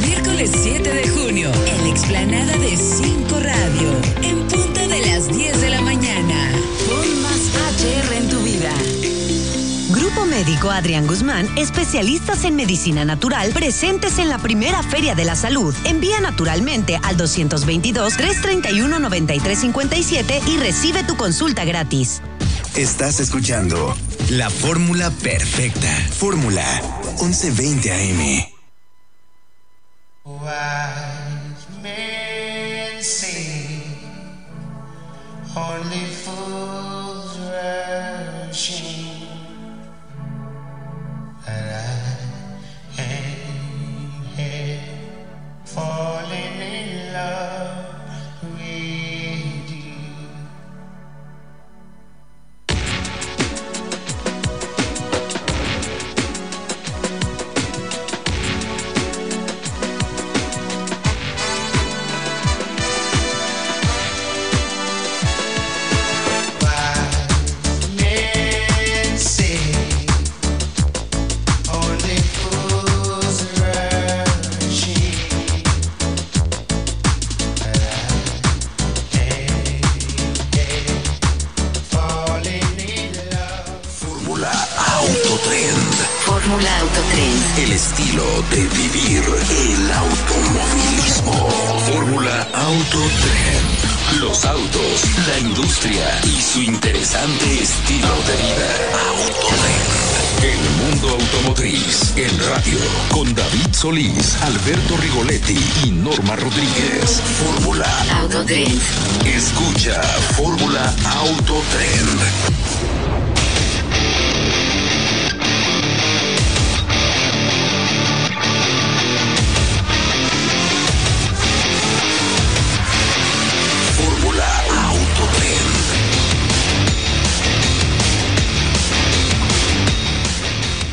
Miércoles 7 de junio, en la explanada de 5 Radio, en punta de las 10 de la mañana. Pon más HR en tu vida. Grupo Médico Adrián Guzmán, especialistas en medicina natural, presentes en la primera Feria de la Salud. Envía naturalmente al 222-331-9357 y recibe tu consulta gratis. Estás escuchando la fórmula perfecta. Fórmula 1120 AM. wow. Autotrend.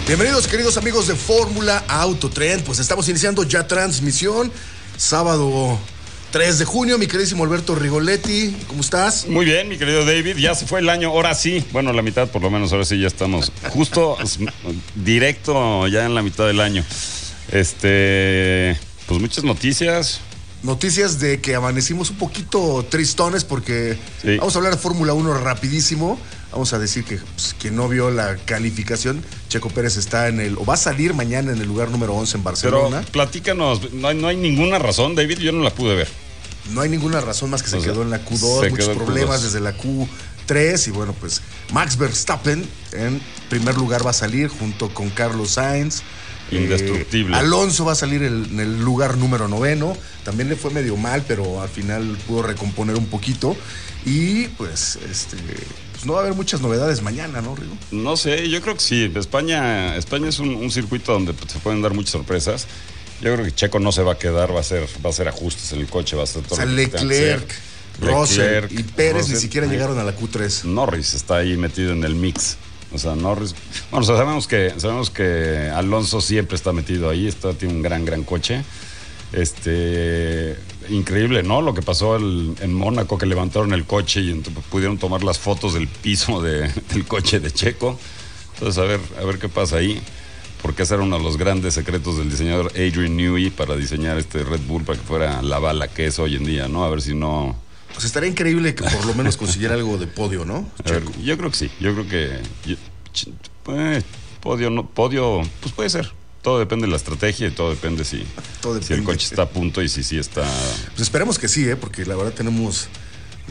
Bienvenidos queridos amigos de Fórmula Autotrend, pues estamos iniciando ya transmisión, sábado 3 de junio, mi queridísimo Alberto Rigoletti, ¿cómo estás? Muy bien, mi querido David, ya se fue el año, ahora sí, bueno, la mitad por lo menos, ahora sí ya estamos justo directo ya en la mitad del año. Este, pues muchas noticias. Noticias de que amanecimos un poquito tristones porque Sí. vamos a hablar de Fórmula 1 rapidísimo. Vamos a decir que pues, quien no vio la calificación, Checo Pérez está en el, o va a salir mañana en el lugar número 11 en Pero Barcelona. platícanos, no hay, no hay ninguna razón, David, yo no la pude ver. No hay ninguna razón más que se O sea, quedó en la Q2, se muchos problemas Q2. desde la Q3 y bueno, pues Max Verstappen en primer lugar va a salir junto con Carlos Sainz. Indestructible. Eh, Alonso va a salir el- en el lugar número noveno. También le fue medio mal, pero al final pudo recomponer un poquito. Y pues, este, pues no va a haber muchas novedades mañana, ¿no, Rigo? No sé, yo creo que sí. España, España es un, un circuito donde pues, se pueden dar muchas sorpresas. Yo creo que Checo no se va a quedar, va a hacer, va a hacer ajustes en el coche, va a hacer todo O sea, Leclerc. Russell y Pérez ni siquiera llegaron a la Q3. Norris está ahí metido en el mix. O sea, Norris. Bueno, o sea, sabemos que, sabemos que Alonso siempre está metido ahí, está, tiene un gran, gran coche. Este. Increíble, ¿no? Lo que pasó en Mónaco, que levantaron el coche y pudieron tomar las fotos del piso de- del coche de Checo. Entonces, a ver, a ver qué pasa ahí. Porque ese era uno de los grandes secretos del diseñador Adrian Newey para diseñar este Red Bull para que fuera la bala que es hoy en día, ¿no? A ver si no. Pues estaría increíble que por lo menos consiguiera algo de podio, ¿no? Ver, yo creo que sí, yo creo que yo- eh, podio no podio pues puede ser. Todo depende de la estrategia y todo depende si, Todo si el coche está a punto y si sí está Pues esperemos que sí, ¿eh? Porque la verdad tenemos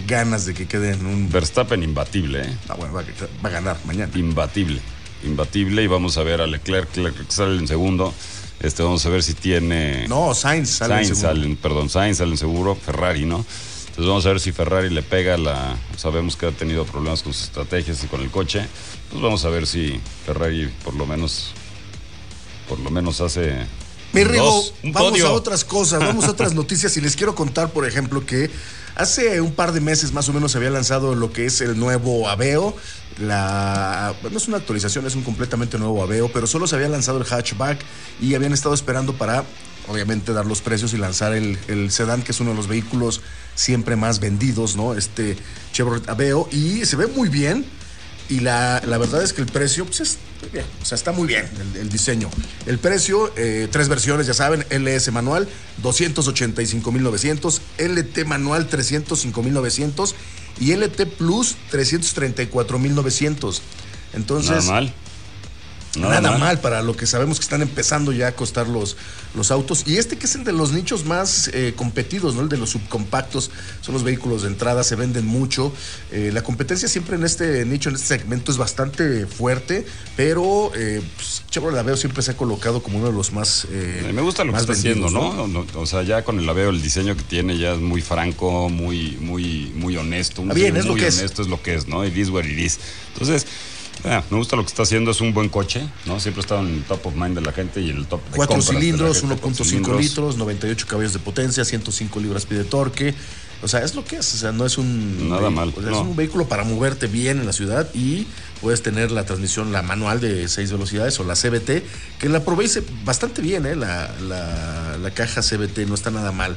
ganas de que quede en un... Verstappen imbatible, ¿eh? Ah, bueno, va, a- va a ganar mañana. imbatible, imbatible y vamos a ver a Leclerc, Leclerc sale en segundo. Este vamos a ver si tiene No, Sainz sale Sainz segundo. sale, en- perdón, Sainz sale en seguro, Ferrari, ¿no? Entonces vamos a ver si Ferrari le pega la. Sabemos que ha tenido problemas con sus estrategias y con el coche. Pues vamos a ver si Ferrari por lo menos. Por lo menos hace. Mi Rigo, vamos podio. a otras cosas, vamos a otras noticias y les quiero contar, por ejemplo, que hace un par de meses más o menos se había lanzado lo que es el nuevo Aveo. La, no es una actualización, es un completamente nuevo Aveo, pero solo se había lanzado el hatchback y habían estado esperando para, obviamente, dar los precios y lanzar el, el sedán, que es uno de los vehículos siempre más vendidos, ¿no? Este Chevrolet Aveo, y se ve muy bien. Y la, la verdad es que el precio pues, es Bien, o sea, está muy bien el, diseño. El precio, eh, tres versiones, ya saben, LS manual, 285.900, LT manual, 305.900 y LT Plus, 334.900. Entonces, Nada mal. Nada, mal. para lo que sabemos que están empezando ya a costar los, los autos. Y este que es el de los nichos más eh, competidos, ¿no? El de los subcompactos, son los vehículos de entrada, se venden mucho. Eh, la competencia siempre en este nicho, en este segmento, es bastante fuerte, pero eh, pues, Chevrolet Aveo siempre se ha colocado como uno de los más. eh, Me gusta lo que está haciendo, vendidos, ¿no? No, O sea, ya con el Aveo, el diseño que tiene ya es muy franco, muy, muy, muy honesto. Un Ah, bien, es lo que es. honesto es lo que es, ¿no? It is what it is. Entonces, ah, me gusta lo que está haciendo, es un buen coche, ¿no? Siempre estado en el top of mind de la gente y en el top de Cuatro cilindros, gente, cuatro 1.5 cilindros. litros, 98 caballos de potencia, 105 libras pie de torque. O sea, es lo que es. O sea, no es un. Nada mal, no. Es un vehículo para moverte bien en la ciudad y puedes tener la transmisión, la manual de seis velocidades o la CBT, que la probé y se- bastante bien, ¿eh? La, la, la caja CBT no está nada mal.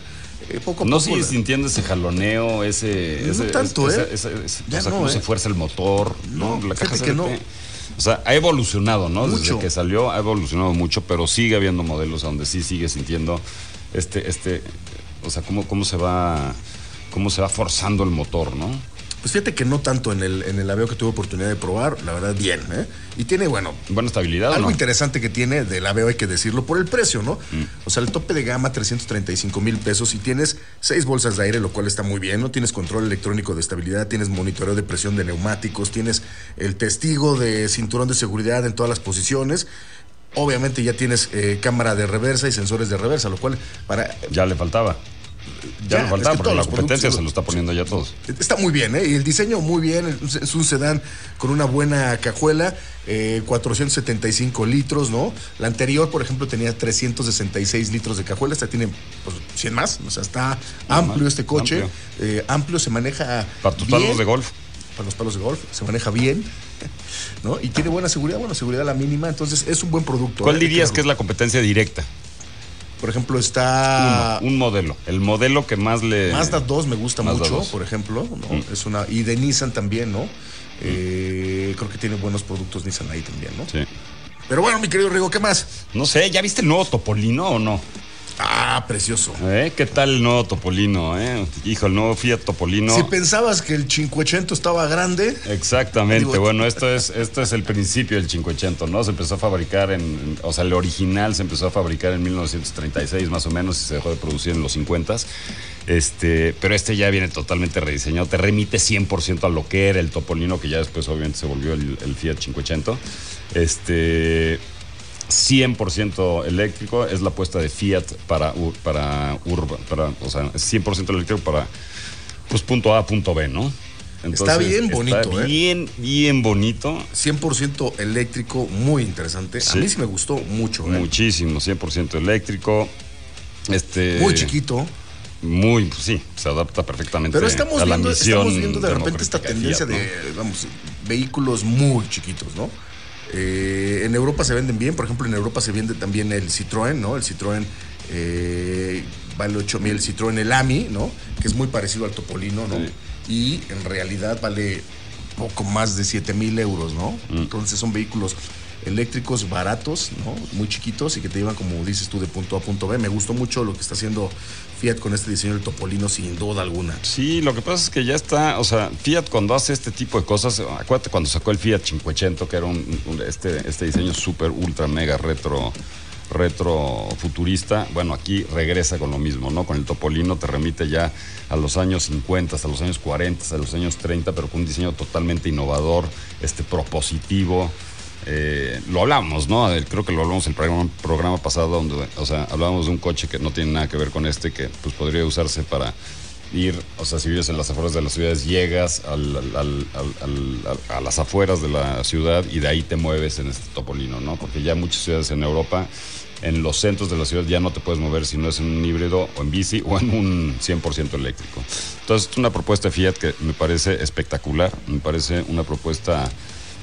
Eh, poco a No poco sigues la- sintiendo ese jaloneo, ese. No ese- tanto, ese- ¿eh? ese- ese- Ya o sea, no, cómo ¿eh? se fuerza el motor, ¿no? No, La caja que no. O sea, ha evolucionado, ¿no? Mucho. Desde que salió ha evolucionado mucho, pero sigue habiendo modelos donde sí sigue sintiendo este, este, o sea, cómo, cómo se va, cómo se va forzando el motor, ¿no? Pues fíjate que no tanto en el, en el Aveo que tuve oportunidad de probar, la verdad, bien, ¿eh? Y tiene, bueno, Buena estabilidad, ¿o Algo ¿no? interesante que tiene del Aveo hay que decirlo por el precio, ¿no? Mm. O sea, el tope de gama 335 mil pesos y tienes seis bolsas de aire, lo cual está muy bien, ¿no? Tienes control electrónico de estabilidad, tienes monitoreo de presión de neumáticos, tienes el testigo de cinturón de seguridad en todas las posiciones. Obviamente ya tienes eh, cámara de reversa y sensores de reversa, lo cual para Ya le faltaba. Ya, Ya, le faltaba, es que porque todos la competencia se lo está poniendo ya a todos. Está muy bien, ¿eh? Y el diseño muy bien. Es un sedán con una buena cajuela, eh, 475 litros, ¿no? La anterior, por ejemplo, tenía 366 litros de cajuela. Esta tiene pues, 100 más. O sea, está amplio este coche. amplio. Eh, amplio, se maneja. Para tus bien. palos de golf. Para los palos de golf. Se maneja bien, ¿no? Y tiene buena seguridad. Bueno, seguridad a la mínima. Entonces, es un buen producto. ¿Cuál ¿eh? dirías que es la competencia directa? Por ejemplo, está. Uno, un modelo. El modelo que más le. Mazda 2 me gusta Mazda mucho, 2. por ejemplo, ¿no? Mm. Es una y de Nissan también, ¿no? Eh, creo que tiene buenos productos Nissan ahí también, ¿no? Sí. Pero bueno, mi querido Rigo, ¿qué más? No sé, ¿ya viste el nuevo Topolino o no? Ah, precioso. ¿Eh? ¿Qué tal el nuevo Topolino? Eh? Hijo, el nuevo Fiat Topolino. Si pensabas que el 580 estaba grande, Exactamente, Digo- bueno, esto es, esto es el principio del 580, ¿no? Se empezó a fabricar en, o sea, el original se empezó a fabricar en 1936 más o menos y se dejó de producir en los 50 este, pero este ya viene totalmente rediseñado, te remite 100% a lo que era el Topolino, que ya después obviamente se volvió el, el Fiat 580. Este, 100% eléctrico, es la apuesta de Fiat para, para urba, para, o sea, es 100% eléctrico para, pues, punto A, punto B, ¿no? Está bien bonito, Está ¿eh? bien, bien bonito. 100% eléctrico, muy interesante. Sí. A mí sí me gustó mucho, ¿eh? Muchísimo, 100% eléctrico. Este, Muy chiquito. Muy, pues sí, se adapta perfectamente Pero estamos a la viendo, estamos viendo de repente esta tendencia Fiat, de, vamos, vehículos muy chiquitos, ¿no? Eh, en Europa se venden bien, por ejemplo, en Europa se vende también el Citroën, ¿no? El Citroën eh, vale 8 mil, el Citroën el AMI, ¿no? Que es muy parecido al Topolino, ¿no? Sí. Y en realidad vale poco más de 7 mil euros, ¿no? Mm. Entonces son vehículos eléctricos baratos, ¿no? Muy chiquitos y que te llevan, como dices tú, de punto A punto B. Me gustó mucho lo que está haciendo Fiat con este diseño del Topolino, sin duda alguna. Sí, lo que pasa es que ya está, o sea, Fiat cuando hace este tipo de cosas, acuérdate cuando sacó el Fiat 500, que era un, este, este diseño súper, ultra, mega retro, retro futurista, bueno, aquí regresa con lo mismo, ¿no? Con el Topolino te remite ya a los años 50, a los años 40, a los años 30, pero con un diseño totalmente innovador, este propositivo. Eh, lo hablamos, ¿no? Creo que lo hablamos en el programa, pasado, donde, o sea, hablábamos de un coche que no tiene nada que ver con este, que pues podría usarse para ir, o sea, si vives en las afueras de las ciudades, llegas al- a las afueras de la ciudad y de ahí te mueves en este topolino, ¿no? Porque ya muchas ciudades en Europa, en los centros de la ciudad ya no te puedes mover si no es en un híbrido o en bici o en un 100% eléctrico. Entonces, es una propuesta de Fiat que me parece espectacular, me parece una propuesta,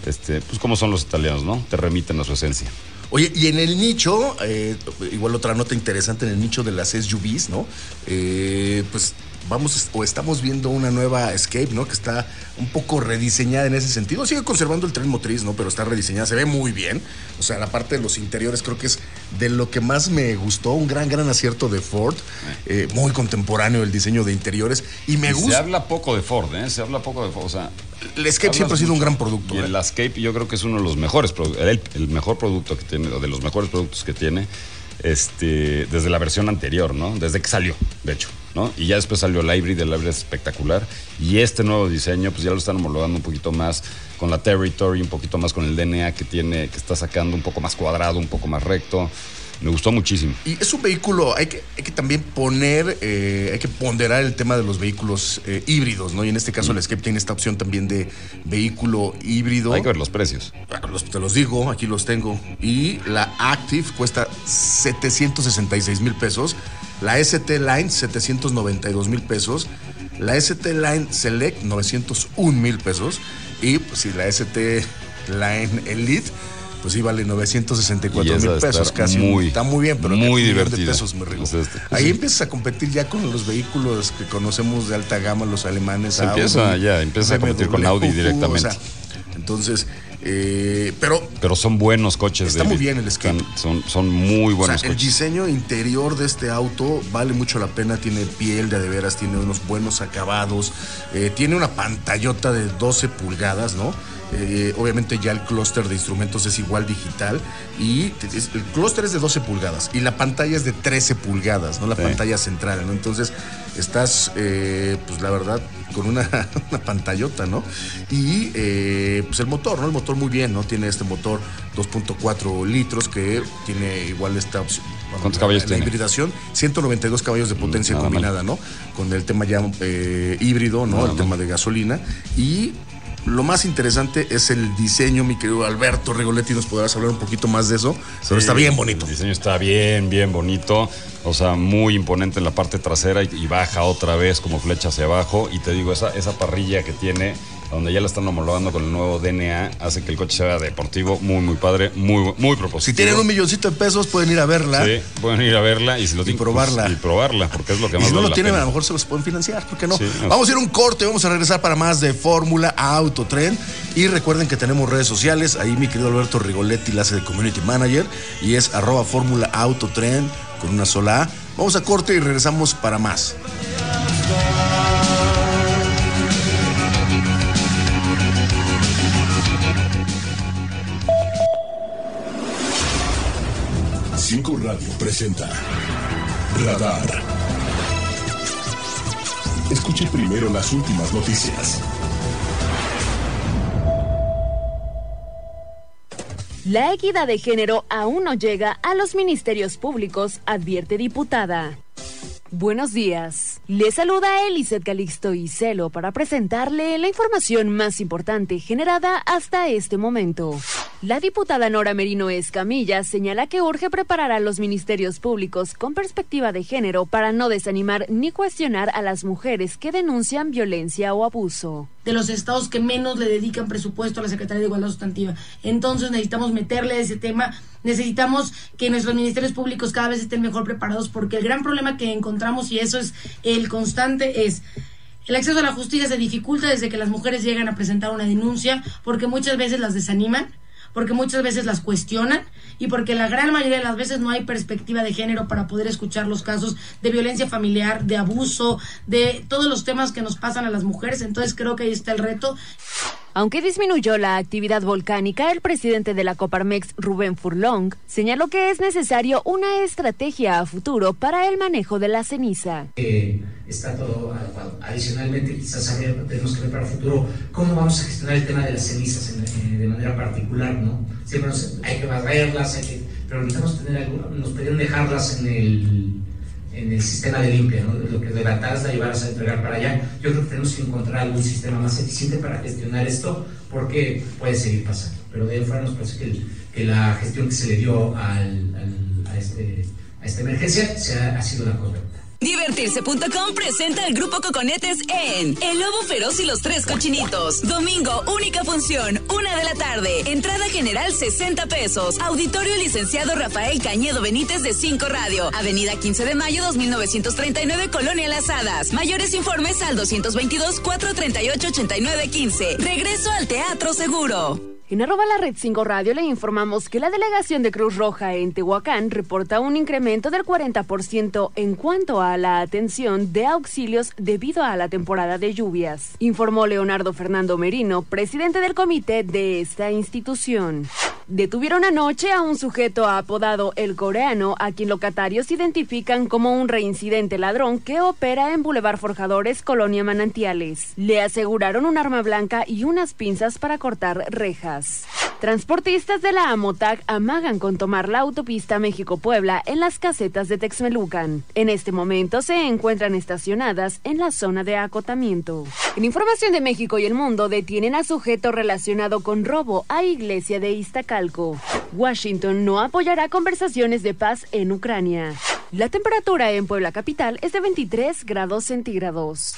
este, pues como son los italianos, ¿no? Te remiten a su esencia. Oye, y en el nicho, eh, igual otra nota interesante en el nicho de las SUVs, ¿no? Eh, pues vamos o estamos viendo una nueva Escape, ¿no? Que está un poco rediseñada en ese sentido. Sigue conservando el tren motriz, ¿no? Pero está rediseñada, se ve muy bien. O sea, la parte de los interiores creo que es de lo que más me gustó. Un gran, gran acierto de Ford. Eh, muy contemporáneo el diseño de interiores. Y me Y Se gusta. habla poco de Ford, ¿eh? Se habla poco de Ford. O sea, El Escape siempre ha sido un gran producto. Y ¿eh? el Escape yo creo que es uno de los mejores, el, el mejor producto que tiene, o de los mejores productos que tiene, este, desde la versión anterior, ¿no? Desde que salió, de hecho, ¿no? Y ya después salió el Hybrid, el Hybrid es espectacular. Y este nuevo diseño, pues ya lo están homologando un poquito más con la Territory, un poquito más con el DNA que tiene, que está sacando un poco más cuadrado, un poco más recto. Me gustó muchísimo. Y es un vehículo, hay que, hay que también poner, eh, hay que ponderar el tema de los vehículos eh, híbridos, ¿no? Y en este caso el Escape tiene esta opción también de vehículo híbrido. Hay que ver los precios. Los- te los digo, aquí los tengo. Y la Active cuesta 766 mil pesos. La ST Line, 792 mil pesos. La ST Line Select, 901 mil pesos. Y pues si la ST Line Elite, pues sí vale 964 Y esa mil pesos casi. muy- está muy bien, pero muy divertida. pesos, mi Rigo. O sea, este- Ahí sí. empiezas a competir ya con los vehículos que conocemos de alta gama, los alemanes. Se empieza ya, empieza a competir con Audi directamente. entonces, eh, pero Pero son buenos coches. Está muy bien el Escape. Están- Son, son muy o buenos sea, el coches. diseño interior de este auto vale mucho la pena. Tiene piel de de veras, tiene unos buenos acabados. eh, tiene una pantallota de 12 pulgadas, ¿no? Eh, obviamente ya el clúster de instrumentos es igual digital y es- el clúster es de 12 pulgadas y la pantalla es de 13 pulgadas, ¿no? La Sí. pantalla central, ¿no? Entonces estás, eh, pues la verdad, con una, una pantallota, ¿no? Y eh, pues el motor, ¿no? El motor muy bien, ¿no? Tiene este motor 2.4 litros que tiene igual esta opción. ¿Cuántos la- caballos la, tiene? hibridación, 192 caballos de potencia nada mal. combinada, ¿no? Con el tema ya híbrido, ¿no? Nada el mal. tema de gasolina. Y lo más interesante es el diseño, mi querido Alberto Rigoletti, nos podrás hablar un poquito más de eso, pero Sí, está bien bonito. El diseño está bien, bien bonito. O sea, muy imponente en la parte trasera y, y baja otra vez como flecha hacia abajo. Y te digo, esa, esa parrilla que tiene, donde ya la están homologando con el nuevo DNA, hace que el coche sea deportivo, muy, muy padre, muy, muy propositivo. Si tienen un milloncito de pesos, pueden ir a verla. Sí, pueden ir a verla y si lo tienen, probarla. pues, y probarla, porque es lo que Y más si no vale lo tienen, pena. a lo mejor se los pueden financiar, ¿por qué no? Sí, no. vamos a ir a un corte, vamos a regresar para más de Fórmula Autotren. Y recuerden que tenemos redes sociales, ahí mi querido Alberto Rigoletti la hace de Community Manager y es arroba Fórmula Autotren con una sola A. Vamos a corte y regresamos para más. Cinco Radio presenta Radar. Escuche primero las últimas noticias. La equidad de género aún no llega a los ministerios públicos, advierte diputada. Buenos días. Le saluda Eliseth Calixto y Celo para presentarle la información más importante generada hasta este momento. La diputada Nora Merino Escamilla señala que urge preparar a los ministerios públicos con perspectiva de género para no desanimar ni cuestionar a las mujeres que denuncian violencia o abuso. de los estados que menos le dedican presupuesto a la Secretaría de Igualdad Sustantiva. Entonces necesitamos meterle ese tema, necesitamos que nuestros ministerios públicos cada vez estén mejor preparados porque el gran problema que encontramos, y eso es el constante, es el acceso a la justicia se dificulta desde que las mujeres llegan a presentar una denuncia porque muchas veces las desaniman porque muchas veces las cuestionan y porque la gran mayoría de las veces no hay perspectiva de género para poder escuchar los casos de violencia familiar, de abuso, de todos los temas que nos pasan a las mujeres. Entonces creo que ahí está el reto. Aunque disminuyó la actividad volcánica, el presidente de la Coparmex, Rubén Furlong, señaló que es necesario una estrategia a futuro para el manejo de la ceniza. Está todo adecuado. Adicionalmente, quizás tenemos que ver para el futuro cómo vamos a gestionar el tema de las cenizas en- eh, de manera particular, ¿no? Siempre nos- hay que barrerlas, hay que, pero necesitamos tener algo, nos pedían dejarlas en el, en el sistema de limpia, ¿no? Lo que debatas la llevarlas a entregar para allá. Yo creo que tenemos que encontrar algún sistema más eficiente para gestionar esto, porque puede seguir pasando. Pero de ahí fuera nos parece que, que la gestión que se le dio al, a, este, a esta emergencia se ha sido la correcta. Divertirse.com presenta al grupo Coconetes en El Lobo Feroz y los Tres Cochinitos. Domingo, única función, una de la tarde. Entrada general 60 pesos. Auditorio licenciado Rafael Cañedo Benítez de 5 Radio. Avenida 15 de mayo 2939, Colonia Las Hadas. Mayores informes al 222-438-8915. Regreso al Teatro Seguro. En arroba la red 5 radio le informamos que la delegación de Cruz Roja en Tehuacán reporta un incremento del 40% en cuanto a la atención de auxilios debido a la temporada de lluvias, informó Leonardo Fernando Merino, presidente del comité de esta institución. Detuvieron anoche a un sujeto apodado El Coreano, a quien locatarios identifican como un reincidente ladrón que opera en Boulevard Forjadores, Colonia Manantiales. Le aseguraron un arma blanca y unas pinzas para cortar rejas. Transportistas de la AMOTAC amagan con tomar la autopista México-Puebla en las casetas de Texmelucan. En este momento se encuentran estacionadas en la zona de acotamiento. En información de México y el mundo, detienen a sujeto relacionado con robo a iglesia de Washington no apoyará conversaciones de paz en Ucrania. La temperatura en Puebla capital es de 23 grados centígrados.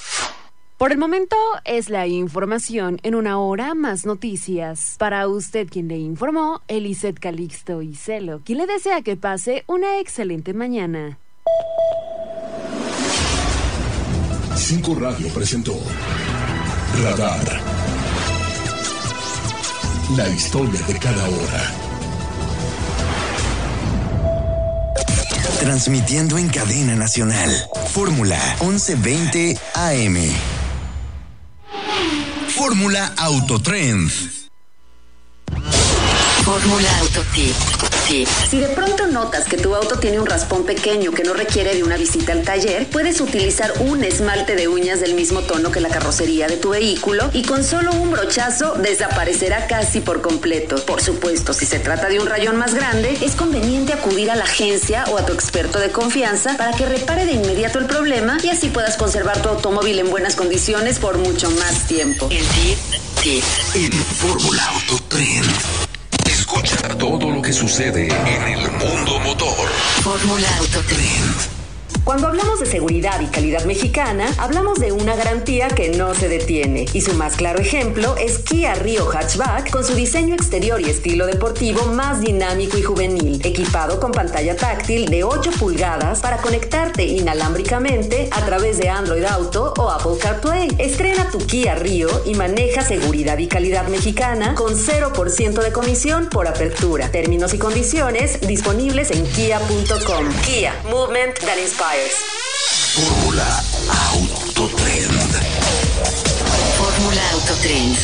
Por el momento es la información en una hora más noticias. Para usted quien le informó, Eliseth Calixto y Celo, quien le desea que pase una excelente mañana. 5 Radio presentó Radar. La historia de cada hora. Transmitiendo en cadena nacional. Fórmula 1120 AM. Fórmula Autotrend. Fórmula Autotip. Si de pronto notas que tu auto tiene un raspón pequeño que no requiere de una visita al taller, puedes utilizar un esmalte de uñas del mismo tono que la carrocería de tu vehículo y con solo un brochazo desaparecerá casi por completo. Por supuesto, si se trata de un rayón más grande, es conveniente acudir a la agencia o a tu experto de confianza para que repare de inmediato el problema y así puedas conservar tu automóvil en buenas condiciones por mucho más tiempo. El tip, tip. En Fórmula Autotrend. Que sucede en el mundo motor. Fórmula Autotrend. Cuando hablamos de seguridad y calidad mexicana, hablamos de una garantía que no se detiene. Y su más claro ejemplo es Kia Rio Hatchback con su diseño exterior y estilo deportivo más dinámico y juvenil, equipado con pantalla táctil de 8 pulgadas para conectarte inalámbricamente a través de Android Auto o Apple CarPlay. Estrena tu Kia Rio y maneja seguridad y calidad mexicana con 0% de comisión por apertura. Términos y condiciones disponibles en kia.com. Kia, movement that inspires. Fórmula Autotrend. Fórmula Autotrend.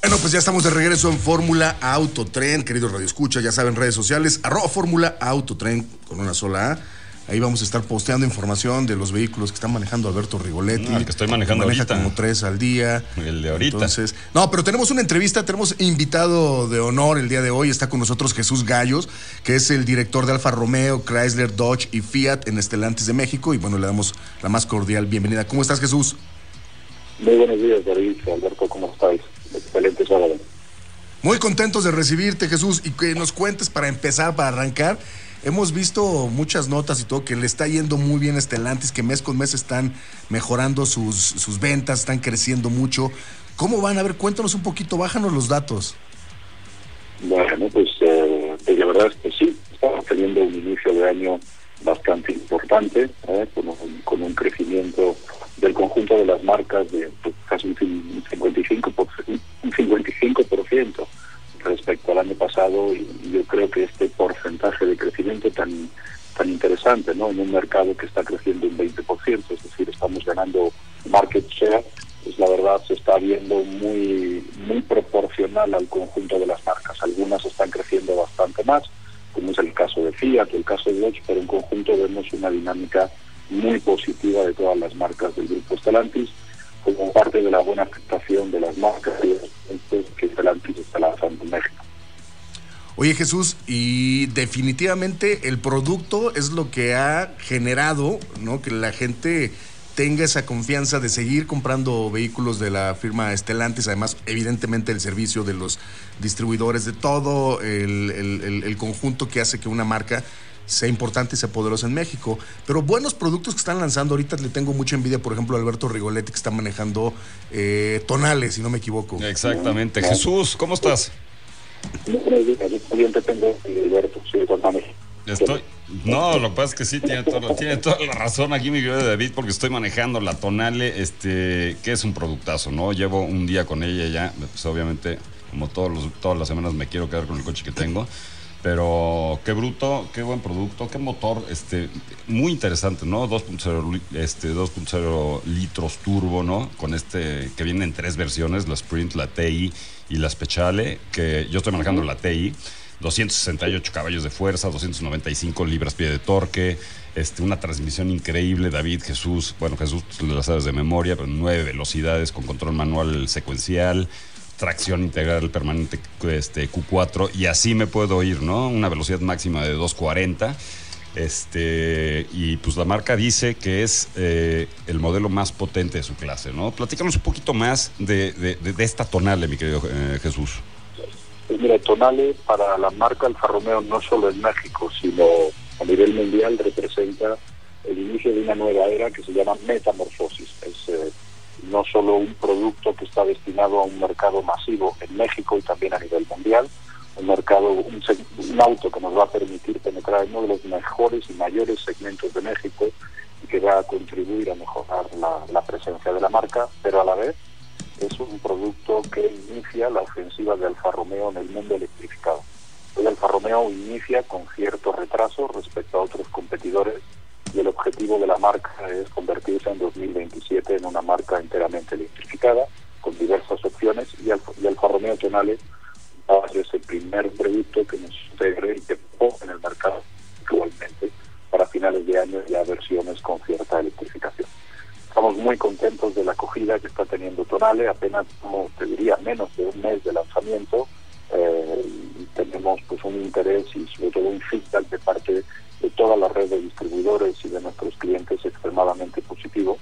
Bueno, pues ya estamos de regreso en Fórmula Autotren, queridos Radio Escucha, ya saben, redes sociales, arroba Fórmula Autotren con una sola A. Ahí vamos a estar posteando información de los vehículos que están manejando Alberto Rigoletti. No, el que estoy manejando Maneja ahorita. como tres al día. El de ahorita. Entonces, no, pero tenemos una entrevista, tenemos invitado de honor el día de hoy. Está con nosotros Jesús Gallos, que es el director de Alfa Romeo, Chrysler, Dodge y Fiat en Estelantes de México. Y bueno, le damos la más cordial bienvenida. ¿Cómo estás, Jesús? Muy buenos días, David, Alberto, ¿cómo estáis? Excelente sábado. Muy contentos de recibirte, Jesús, y que nos cuentes para empezar, para arrancar. Hemos visto muchas notas y todo que le está yendo muy bien a Estelantis, que mes con mes están mejorando sus, sus ventas, están creciendo mucho. ¿Cómo van? A ver, cuéntanos un poquito, bájanos los datos. Bueno, pues eh, la verdad es que sí, estamos teniendo un inicio de año bastante importante, ¿eh? con, un, con un crecimiento del conjunto de las marcas de pues, casi un cin- un 55%, por- un 55% respecto al año pasado y yo creo que este porcentaje de crecimiento tan tan interesante ¿no? en un mercado que está creciendo un 20%, es decir, estamos ganando market share, pues la verdad se está viendo muy, muy proporcional al conjunto de las marcas. Algunas están creciendo bastante más, como es el caso de Fiat, el caso de Dodge, pero en conjunto vemos una dinámica muy positiva de todas las marcas del grupo Stellantis, como parte de la buena aceptación de las marcas Oye Jesús, y definitivamente el producto es lo que ha generado, ¿no? Que la gente tenga esa confianza de seguir comprando vehículos de la firma Estelantis, además evidentemente el servicio de los distribuidores, de todo el, el- conjunto que hace que una marca sea importante y sea poderosa en México. Pero buenos productos que están lanzando, ahorita le tengo mucha envidia, por ejemplo, a Alberto Rigoletti que está manejando eh, tonales, si no me equivoco. Exactamente. Jesús, ¿cómo estás? Estoy. No, lo que pasa es que sí, tiene, toda la razón aquí mi querido David, porque estoy manejando la Tonale, este, que es un productazo, ¿no? Llevo un día con ella ya, pues obviamente, como todos todas las semanas me quiero quedar con el coche que tengo. Pero qué bruto, qué buen producto, qué motor, este, muy interesante, ¿no? 2.0 li- este, 2.0 litros turbo, ¿no? Con este, que viene en tres versiones, la Sprint, la TI y la Speciale, que yo estoy manejando la TI. 268 caballos de fuerza, 295 libras-pie de torque, este, una transmisión increíble, David, Jesús, bueno, Jesús la sabes de memoria, pero nueve velocidades con control manual secuencial, tracción integral permanente este, Q4 y así me puedo ir, ¿no? Una velocidad máxima de 240. Este, y pues la marca dice que es eh, el modelo más potente de su clase, ¿no? Platícanos un poquito más de, de- esta tonale, mi querido eh, Jesús. Pues mira, Tonale para la marca Alfa Romeo no solo en México, sino a nivel mundial representa el inicio de una nueva era que se llama metamorfosis. Es eh, no solo un producto que está destinado a un mercado masivo en México y también a nivel mundial, un mercado, un, un auto que nos va a permitir penetrar en uno de los mejores y mayores segmentos de México y que va a contribuir a mejorar la, presencia de la marca, pero a la vez es un producto que inicia la ofensiva de Alfa Romeo en el mundo electrificado. Hoy Alfa Romeo inicia con cierto retraso respecto a otros competidores y el objetivo de la marca es convertirse en 2027 en una marca enteramente electrificada con diversas opciones y Alfa, y Alfa Romeo Tonale ser ese primer producto que nos integre y que ponga en el mercado actualmente para finales de año ya versiones con cierta electrificación. Estamos muy contentos de la acogida que está teniendo Tonale, apenas, como te diría, menos de un mes de lanzamiento. eh, tenemos pues un interés y sobre todo un feedback de parte de toda la red de distribuidores y de nuestros clientes extremadamente positivo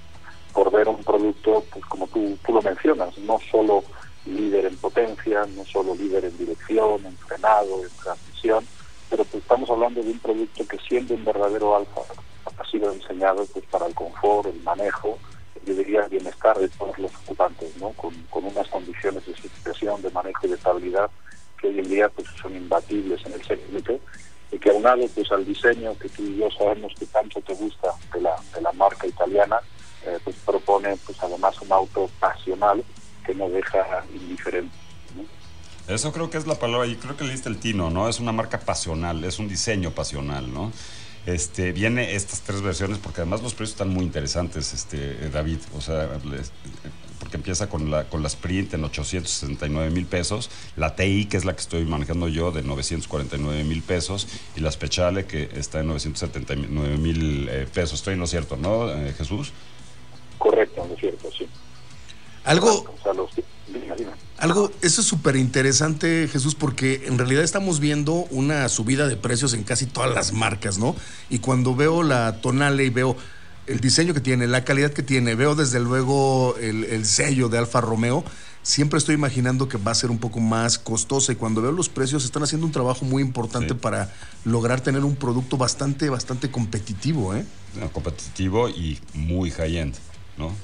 por ver un producto, pues como tú, tú lo mencionas, no solo líder en potencia, no solo líder en dirección, en frenado, en transmisión, pero pues estamos hablando de un producto que siendo un verdadero alfa ha sido diseñado pues para el confort, el manejo, yo diría el bienestar de todos los ocupantes, ¿no? Con, con unas condiciones de suspensión, de manejo y de estabilidad que hoy en día pues son imbatibles en el segmento y que aunado pues al diseño que tú y yo sabemos que tanto te gusta de la, de la marca italiana, eh, pues propone pues además un auto pasional que no deja indiferente. Eso creo que es la palabra, y creo que le diste el tino, ¿no? Es una marca pasional, es un diseño pasional, ¿no? Este, viene estas tres versiones, porque además los precios están muy interesantes, este, eh, David. O sea, les- porque empieza con la, con la Sprint en 869 mil pesos, la TI, que es la que estoy manejando yo, de 949 mil pesos, y la Speciale, que está en 979 mil eh, pesos. Estoy en lo cierto, ¿no, eh, Jesús? Correcto, Algo, dime. Algo, eso es súper interesante, Jesús, porque en realidad estamos viendo una subida de precios en casi todas las marcas, ¿no? Y cuando veo la Tonale y veo el diseño que tiene, la calidad que tiene, veo desde luego el, el sello de Alfa Romeo, siempre estoy imaginando que va a ser un poco más costosa y cuando veo los precios están haciendo un trabajo muy importante Sí. para lograr tener un producto bastante, bastante competitivo, ¿eh? No, competitivo y muy high-end,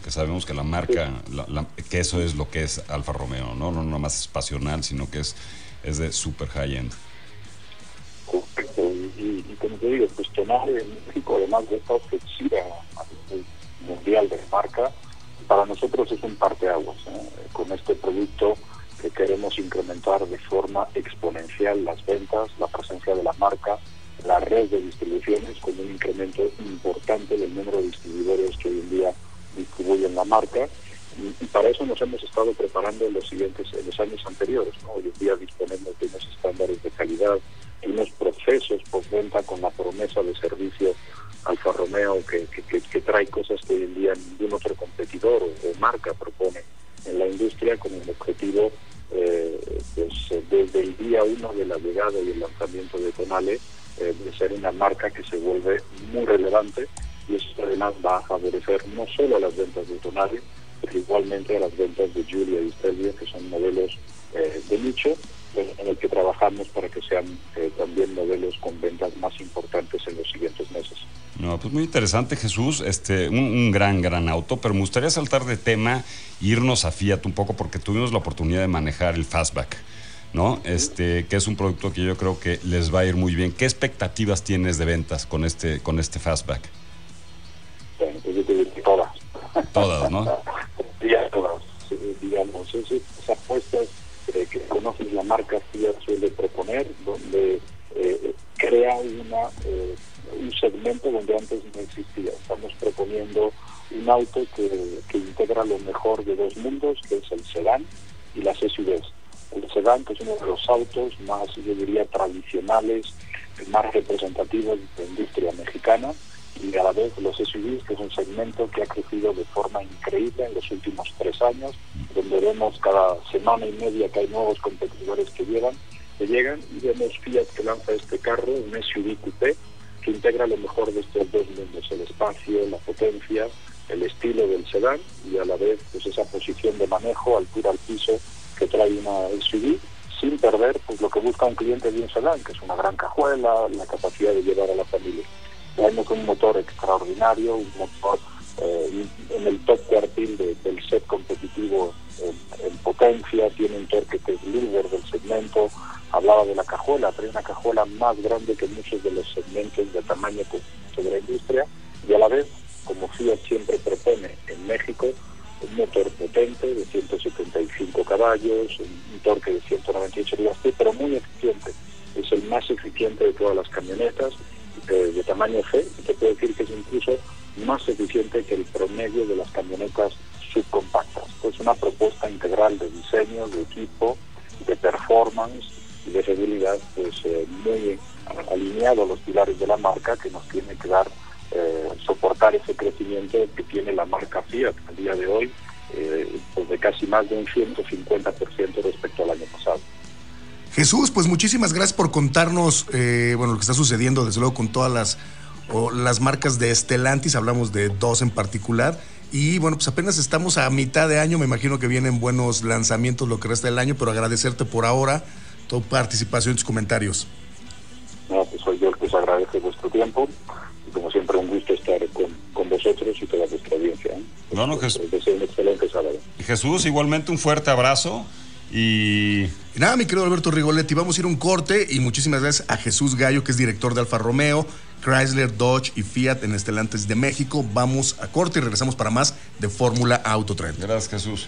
Que sabemos que la marca, la- que eso es lo que es Alfa Romeo, ¿no? No nomás es pasional, sino que es, es de super high-end. Correcto. Y, y como te digo, Tonale en México, además de esta ofensiva mundial de marca, para nosotros es un parteaguas. ¿eh? Con este producto que queremos incrementar de forma exponencial las ventas, la presencia de la marca, la red de distribuciones con un incremento importante del número de distribuidores que hoy en día distribuyen la marca. Y, y para eso nos hemos estado preparando en los siguientes, en los años anteriores. ¿no? Hoy en día disponemos de unos estándares de calidad, de unos procesos postventa con la promesa de servicio Alfa Romeo que, que, que- que trae cosas que hoy en día ningún otro competidor o, o marca propone en la industria con el objetivo eh, pues, desde el día uno de la llegada y el lanzamiento de Tonale eh, de ser una marca que se vuelve muy relevante y además va a favorecer no solo a las ventas de Tonali, pero igualmente a las ventas de Julia y Stelvio, que son modelos eh, de nicho, en el que trabajamos para que sean eh, también modelos con ventas más importantes en los siguientes meses. No, pues muy interesante, Jesús. Este, un, un gran, gran auto, pero me gustaría saltar de tema e irnos a Fiat un poco porque tuvimos la oportunidad de manejar el Fastback, ¿no? Este, que es un producto que yo creo que les va a ir muy bien. ¿Qué expectativas tienes de ventas con este, con este Fastback? Yo te diría que todas. Todas, ¿no? Ya todas, eh, digamos, es- esas apuestas eh, que conoces la marca Fiat suele proponer, donde eh, crea una, eh, un segmento donde antes no existía. Estamos proponiendo un auto que, que integra lo mejor de dos mundos, que es el sedán y las SUVs. El sedán, que es uno de los autos más, yo diría, tradicionales, más representativos de la industria mexicana, y a la vez los SUVs, que es un segmento que ha crecido de forma increíble en los últimos tres años, donde vemos cada semana y media que hay nuevos competidores que llegan, que llegan, y vemos Fiat que lanza este carro, un SUV coupé, que integra lo mejor de estos dos mundos, el espacio, la potencia, el estilo del sedán y a la vez pues esa posición de manejo, altura al piso que trae una SUV, sin perder pues lo que busca un cliente de un sedán, que es una gran cajuela, la capacidad de llevar a la familia. Traemos un motor extraordinario, un motor eh, en el top cuartil de- del set competitivo en, en potencia, tiene un torque que es líder del segmento, hablaba de la cajuela, trae una cajuela más grande que muchos de los segmentos de tamaño de la industria y a la vez, como Fiat siempre propone en México, un motor potente de 175 caballos, un, torque de 198 libras-pie, pero muy eficiente. Es el más eficiente de todas las camionetas de tamaño C te puedo decir que es incluso más eficiente que el promedio de las camionetas subcompactas. Es una propuesta integral de diseño, de equipo, de performance y de seguridad, pues eh, muy alineado a los pilares de la marca que nos tiene que dar eh, soportar ese crecimiento que tiene la marca Fiat a día de hoy, eh, pues de casi más de un 150% respecto al año pasado. Jesús, pues muchísimas gracias por contarnos eh, bueno, lo que está sucediendo, desde luego, con todas las, o las marcas de Stellantis. Hablamos de dos en particular. Y bueno, pues apenas estamos a mitad de año. Me imagino que vienen buenos lanzamientos lo que resta del año, pero agradecerte por ahora tu participación y tus comentarios. No, pues soy yo el que os agradece vuestro tiempo y como siempre un gusto estar con, con vosotros y toda vuestra audiencia. ¿eh? No, no, Jesús. Les deseo un excelente sábado. Jesús, igualmente un fuerte abrazo y... Y nada, mi querido Alberto Rigoletti, vamos a ir a un corte y muchísimas gracias a Jesús Gallo, que es director de Alfa Romeo, Chrysler, Dodge y Fiat en Estelantes de México. Vamos a corte y regresamos para más de Fórmula Autotrend. Gracias, Jesús.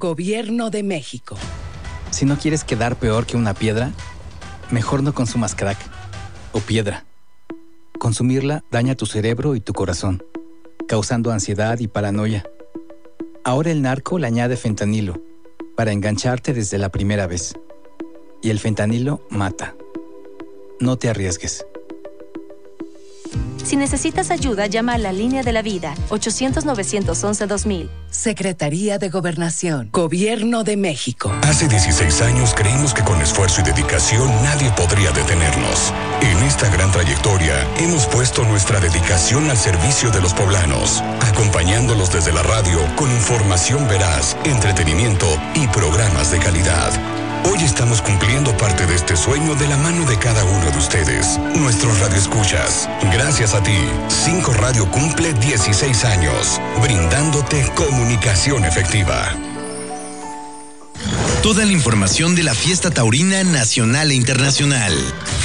Gobierno de México. Si no quieres quedar peor que una piedra, mejor no consumas crack o piedra. Consumirla daña tu cerebro y tu corazón, causando ansiedad y paranoia. Ahora el narco le añade fentanilo, para engancharte desde la primera vez. Y el fentanilo mata. No te arriesgues. Si necesitas ayuda, llama a la línea de la vida 800-911-2000. Secretaría de Gobernación, Gobierno de México. Hace 16 años creímos que con esfuerzo y dedicación nadie podría detenernos. En esta gran trayectoria hemos puesto nuestra dedicación al servicio de los poblanos, acompañándolos desde la radio con información veraz, entretenimiento y programas de calidad. Hoy estamos cumpliendo parte de este sueño de la mano de cada uno ustedes, nuestros radioescuchas. Gracias a ti, Cinco Radio cumple 16 años, brindándote comunicación efectiva. Toda la información de la fiesta taurina nacional e internacional.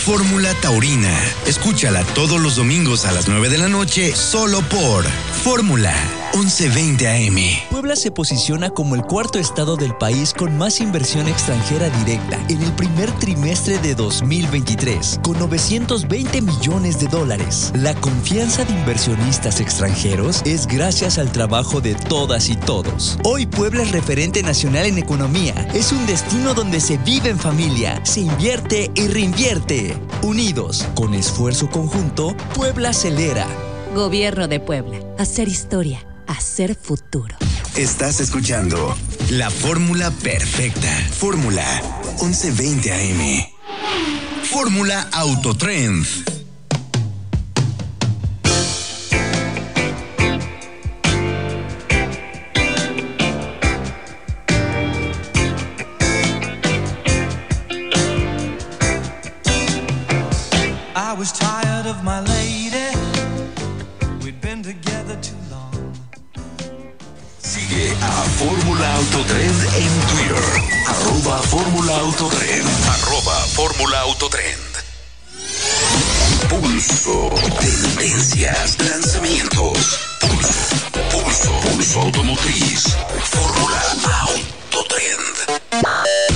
Fórmula Taurina. Escúchala todos los domingos a las 9 de la noche solo por Fórmula 1120 AM. Puebla se posiciona como el cuarto estado del país con más inversión extranjera directa en el primer trimestre de 2023, con 920 millones de dólares. La confianza de inversionistas extranjeros es gracias al trabajo de todas y todos. Hoy Puebla es referente nacional en economía. Es un destino donde se vive en familia, se invierte y reinvierte. Unidos, con esfuerzo conjunto, Puebla acelera. Gobierno de Puebla. Hacer historia. Hacer futuro. Estás escuchando la fórmula perfecta. Fórmula 1120 AM. Fórmula Autotrend. Fórmula Autotrend. Arroba Fórmula Autotrend. Pulso. Tendencias. Lanzamientos. Pulso. Pulso. Pulso Automotriz. Fórmula Autotrend.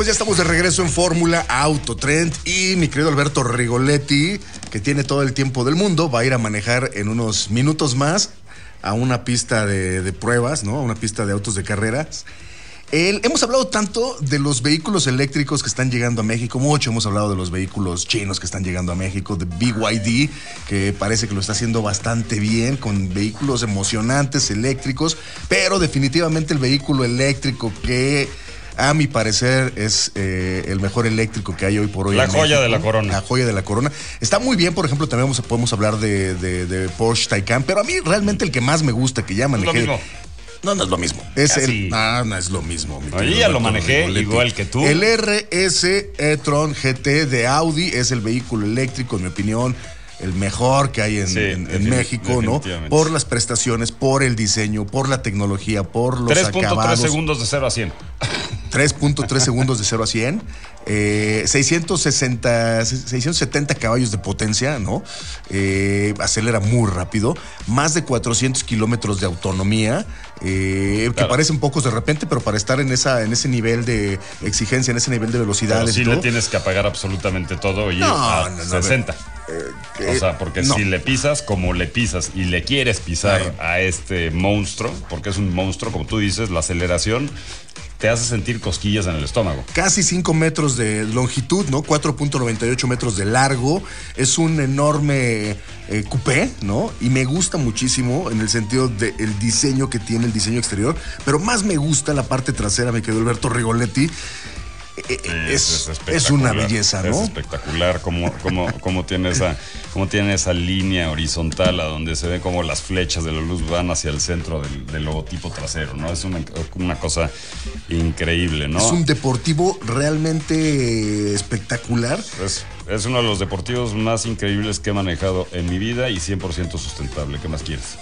Pues ya estamos de regreso en Fórmula Autotrend y mi querido Alberto Rigoletti, que tiene todo el tiempo del mundo, va a ir a manejar en unos minutos más a una pista de, pruebas, ¿no? A una pista de autos de carreras. Hemos hablado tanto de los vehículos eléctricos que están llegando a México, mucho hemos hablado de los vehículos chinos que están llegando a México, de BYD, que parece que lo está haciendo bastante bien, con vehículos emocionantes eléctricos, pero definitivamente el vehículo eléctrico que a mi parecer es eh, el mejor eléctrico que hay hoy por hoy. La en joya México. de la corona. La joya de la corona. Está muy bien, por ejemplo, también vamos- podemos hablar de, de- de Porsche Taycan, pero a mí realmente el que más me gusta, que ya manejé. No, no es lo mismo. Es Casi. el. No, no es lo mismo. mi Ahí ya lo manejé igual que tú. El RS e-tron GT de Audi es el vehículo eléctrico, en mi opinión, el mejor que hay en, Sí, en- en defini- México, ¿no? Por las prestaciones, por el diseño, por la tecnología, por los 3.3 acabados. segundos de 0 a 100. 3.3 segundos de 0 a 100. eh, 660, 670 caballos de potencia, ¿no? Eh, acelera muy rápido. Más de 400 kilómetros de autonomía. eh, que parecen pocos de repente, pero para estar en, esa, en ese nivel de exigencia, en ese nivel de Pero velocidades sí le tienes que apagar absolutamente todo y No, a no, no, a ver. 60. Eh, o sea, porque si le pisas como le pisas y le quieres pisar a este monstruo, porque es un monstruo, como tú dices, la aceleración te hace sentir cosquillas en el estómago. casi 5 metros de longitud, ¿no? 4.98 metros de largo. Es un enorme eh, coupé, ¿no? Y me gusta muchísimo en el sentido del diseño que tiene, el diseño exterior. Pero más me gusta la parte trasera, me quedó Alberto Rigoletti. Eh, eh, es, es una belleza, Es ¿no? espectacular cómo, cómo, cómo tiene esa, cómo tiene esa línea horizontal a donde se ve como las flechas de la luz van hacia el centro del, del logotipo trasero, ¿no? Es una, una cosa increíble, ¿no? Es un deportivo realmente espectacular. Es, es uno de los deportivos más increíbles que he manejado en mi vida y 100% sustentable. ¿Qué más quieres?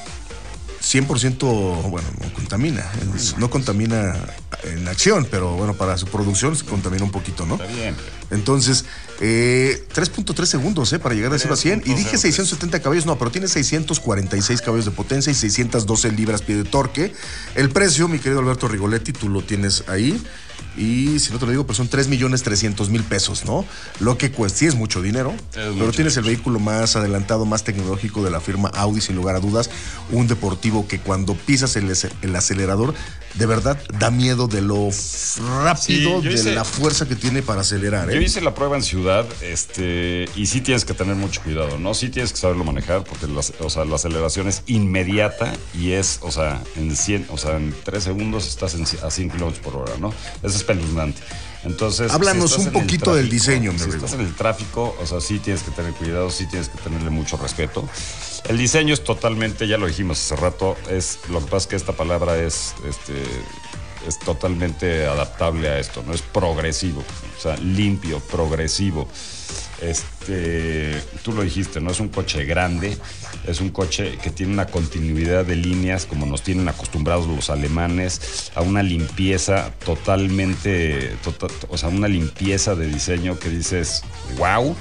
100%, bueno, no contamina. Es- no contamina en acción, pero bueno, para su producción se contamina un poquito, ¿no? Está bien. Entonces, eh, 3.3 segundos, ¿eh? Para llegar de 0 a 100. Y dije 670 caballos, no, pero tiene 646 caballos de potencia y 612 libras pie de torque. El precio, mi querido Alberto Rigoletti, tú lo tienes ahí. Y si no te lo digo, pues son 3 millones 300 mil pesos, ¿no? Lo que cuesta, sí es mucho dinero, pero mucho, tienes el vehículo más adelantado, más tecnológico de la firma Audi, sin lugar a dudas, un deportivo que cuando pisas el, el acelerador, de verdad da miedo de lo rápido, Sí, yo de la fuerza que tiene para acelerar, Yo ¿eh? hice la prueba en ciudad, este, y sí tienes que tener mucho cuidado, ¿no? Sí tienes que saberlo manejar, porque la, o sea, la aceleración es inmediata y es, o sea, en 100, o sea, en 3 segundos estás en, a 100 kilómetros por hora, ¿no? Eso es espeluznante. Entonces, Háblanos un poquito del diseño, mi Si amigo. estás en el tráfico, o sea, sí tienes que tener cuidado, sí tienes que tenerle mucho respeto. El diseño es totalmente, ya lo dijimos hace rato, es lo que pasa es que esta palabra es, este, es totalmente adaptable a esto, no es progresivo, o sea, limpio, progresivo. Este, tú lo dijiste, no es un coche grande, es un coche que tiene una continuidad de líneas como nos tienen acostumbrados los alemanes, a una limpieza totalmente, tota- o sea, una limpieza de diseño que dices, wow.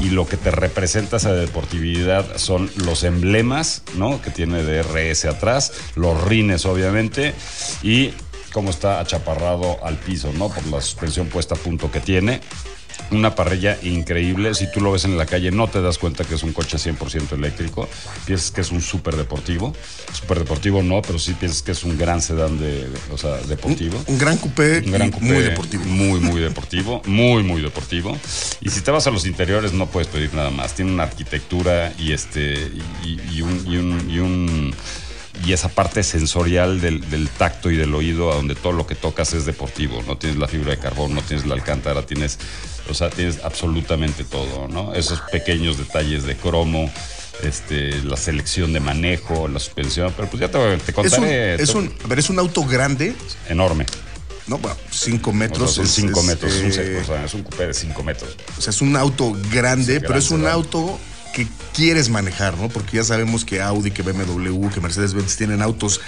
Y lo que te representa esa deportividad son los emblemas, ¿no? Que tiene de RS atrás, los rines, obviamente, y cómo está achaparrado al piso, ¿no? Por la suspensión puesta a punto que tiene. Una parrilla increíble. Si tú lo ves en la calle, no te das cuenta que es un coche 100% eléctrico. Piensas que es un súper deportivo. Súper deportivo no, pero sí piensas que es un gran sedán de, o sea, deportivo. Un gran coupé, Un gran coupé muy deportivo. Muy, muy deportivo. Muy, muy deportivo. Y si te vas a los interiores, no puedes pedir nada más. Tiene una arquitectura y este. y, y un. Y un, y un- y esa parte sensorial del, del tacto y del oído, a donde todo lo que tocas es deportivo. No tienes la fibra de carbón, no tienes la alcántara, tienes. O sea, tienes absolutamente todo, ¿no? Esos pequeños detalles de cromo. Este, la selección de manejo, la suspensión, pero pues ya te, te Es un, contaré. es un, a ver, es un auto grande, enorme. no, bueno, 5 O metros. sea, son es- 5 es, metros, es un, o sea, es un coupé de 5 metros. O sea, es un auto grande, Sí, pero es un auto que quieres manejar, ¿no? Porque ya sabemos que Audi, que BMW, que Mercedes-Benz tienen autos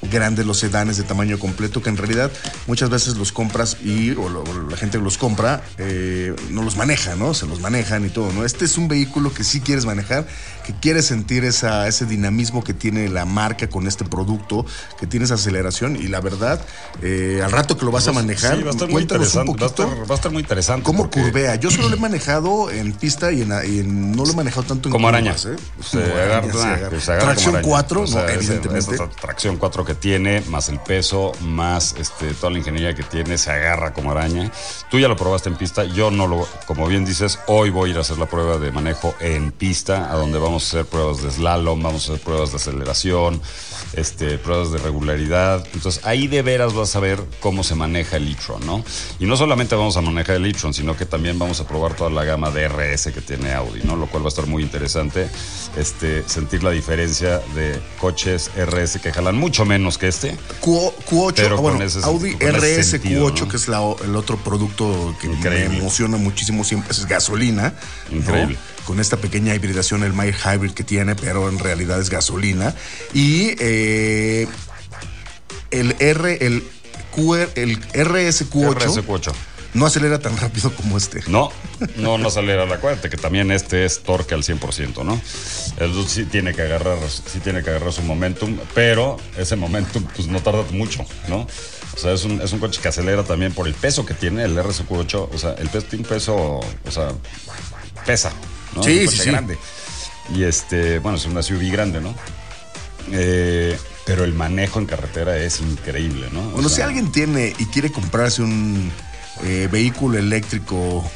grandes, los sedanes de tamaño completo, que en realidad muchas veces los compras y o, la gente los compra, eh, no los maneja, ¿no? Se los manejan y todo, ¿no? Este es un vehículo que sí quieres manejar, que quieres sentir esa, ese dinamismo que tiene la marca con este producto, que tiene esa aceleración y la verdad, eh, al rato que lo vas a manejar, Sí, va a estar muy un interesante. Va a estar, va a estar muy interesante. ¿Cómo porque- curvea? Yo solo lo he manejado en pista y en, y en- no lo he manejado tanto en Como araña. ¿eh? Se Como agarra, araña, se agarra. pues, se agarra Tracción como araña. 4, O sea, no, ese- evidentemente. esa tracción 4 que tiene, más el peso, más este, toda la ingeniería que tiene, se agarra como araña. Tú ya lo probaste en pista, yo no lo, como bien dices, hoy voy a ir a hacer la prueba de manejo en pista, a donde vamos a hacer pruebas de slalom, vamos a hacer pruebas de aceleración, este, pruebas de regularidad. Entonces ahí de veras vas a ver cómo se maneja el e-tron, ¿no? Y no solamente vamos a manejar el e-tron, sino que también vamos a probar toda la gama de RS que tiene Audi, ¿no? Lo cual va a estar muy interesante este, sentir la diferencia de coches RS que jalan mucho menos que este. Q, Q8, Pero ah, con bueno, ese- Audi RS sentido, Q8, ¿no? que es la- el otro producto que Increíble. me emociona muchísimo siempre, es gasolina. ¿no? Con esta pequeña hibridación, el Mild Hybrid que tiene, pero en realidad es gasolina. Y eh, el R, el, QR, el RS Q8, RS Q8. no acelera tan rápido como este. No, no, no acelera la cuenta, que también este es torque al 100%, ¿no? Eso sí tiene que agarrar, sí tiene que agarrar su momentum, pero ese momentum pues no tarda mucho, ¿no? O sea, es un, es un coche que acelera también por el peso que tiene el RSQ8, o sea, el peso tiene un peso, o sea, pesa, ¿no? Sí, un sí, sí. grande. Y este, bueno, es una SUV grande, ¿no? Eh, pero el manejo en carretera es increíble, ¿no? O Bueno, si sea, alguien tiene y quiere comprarse un eh, vehículo eléctrico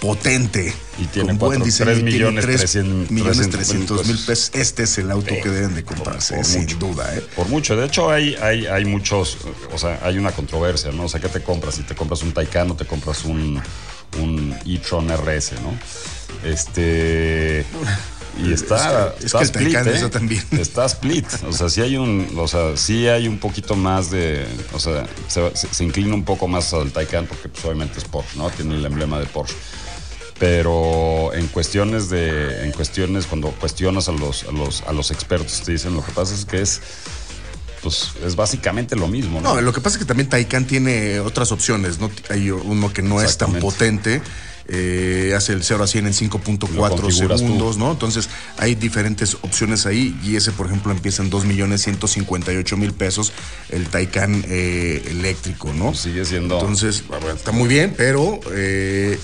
potente Y tiene con buen cuatro- diseño, tiene millones tres trescientos- millones trescientos trescientos mil mil pesos, este es el auto que deben de comprarse, por sin mucho. duda. ¿eh? Por mucho. De hecho, hay, hay, hay muchos, o sea, hay una controversia, ¿no? O sea, ¿qué te compras? Si te compras un Taycan o te compras un, un e-tron RS, ¿no? Este. Y está, Es que- es está que el split, Taycan ¿eh? también. Está split. O sea, sí hay un, o sea, sí hay un poquito más de, o sea, se, se- se inclina un poco más al Taycan porque pues, obviamente es Porsche, ¿no? Tiene el emblema de Porsche. Pero en cuestiones de, en cuestiones cuando cuestionas a los, a los, a los expertos te dicen lo que pasa es que es, pues es básicamente lo mismo, ¿no? No, lo que pasa es que también Taycan tiene otras opciones, ¿no? Hay uno que no es tan potente eh, hace el 0 a 100 en 5.4 configuras tú. segundos, ¿no? Entonces hay diferentes opciones ahí y ese, por ejemplo, empieza en 2.158.000 pesos el Taycan eh, eléctrico, ¿no? Sigue siendo. Entonces, está muy bien, pero... eh,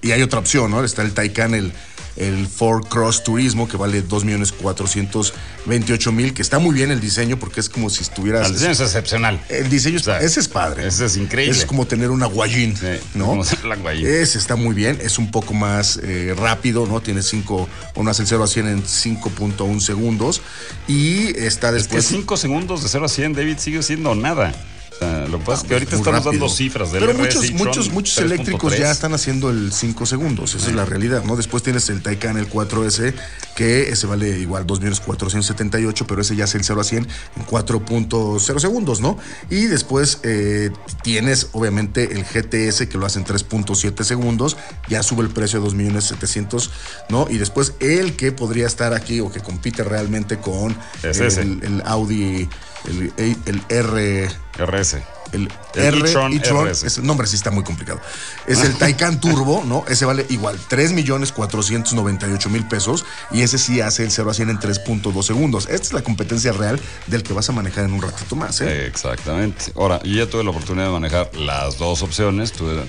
y hay otra opción, ¿no? Está el Taycan, el, el Ford Cross Turismo, que vale 2.428.000, que está muy bien el diseño porque es como si estuvieras... El diseño es excepcional. El diseño es, ese es padre. Ese es increíble. Es como tener una guayín, ¿no? como la guayín. Ese está muy bien, es un poco más eh, rápido, ¿no? Tiene 5, uno hace el 0 a 100 en 5.1 segundos y está Es que después... 5 segundos de 0 a 100, David, sigue siendo nada. Sea, lo que pasa es que ahorita estamos dando cifras del Pero RS muchos, muchos, muchos 3.3. eléctricos ya están haciendo el 5 segundos. Esa es la realidad, ¿no? Después tienes el Taycan, el 4S, que ese vale igual 2.478, pero ese ya hace el 0 a 100 en 4.0 segundos, ¿no? Y después eh, tienes, obviamente, el GTS, que lo hace en 3.7 segundos. Ya sube el precio a 2.700.000, ¿no? Y después el que podría estar aquí o que compite realmente con Es el Audi, el, el R. RS. El, El R e-tron e-tron, RS. ese nombre sí está muy complicado. Es el Taycan Turbo, ¿no? Ese vale igual 3 millones 498 mil pesos y ese sí hace el 0 a 100 en 3.2 segundos. Esta es la competencia real del que vas a manejar en un ratito más, ¿eh? Exactamente. Ahora, yo ya tuve la oportunidad de manejar las dos opciones. Tuve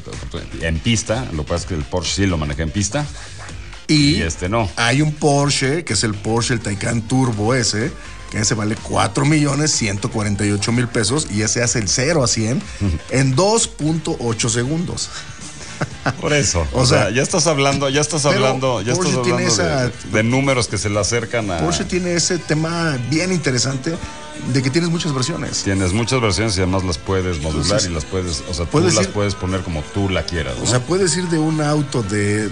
en pista, lo que pasa es que el Porsche sí lo manejé en pista. Y, este no. Hay un Porsche, que es el Porsche, el Taycan Turbo ese, que ese vale 4 millones 148 mil pesos y ese hace el 0 a 100 en 2.8 segundos. Por eso. O, O sea, sea, ya estás hablando, ya estás hablando, ya Porsche estás hablando de, esa- de números que se le acercan a. Porsche tiene ese tema bien interesante de que tienes muchas versiones. Tienes muchas versiones y además las puedes modular Entonces, y las puedes, o sea, tú las ir- puedes poner como tú la quieras. ¿no? O sea, puedes ir de un auto de,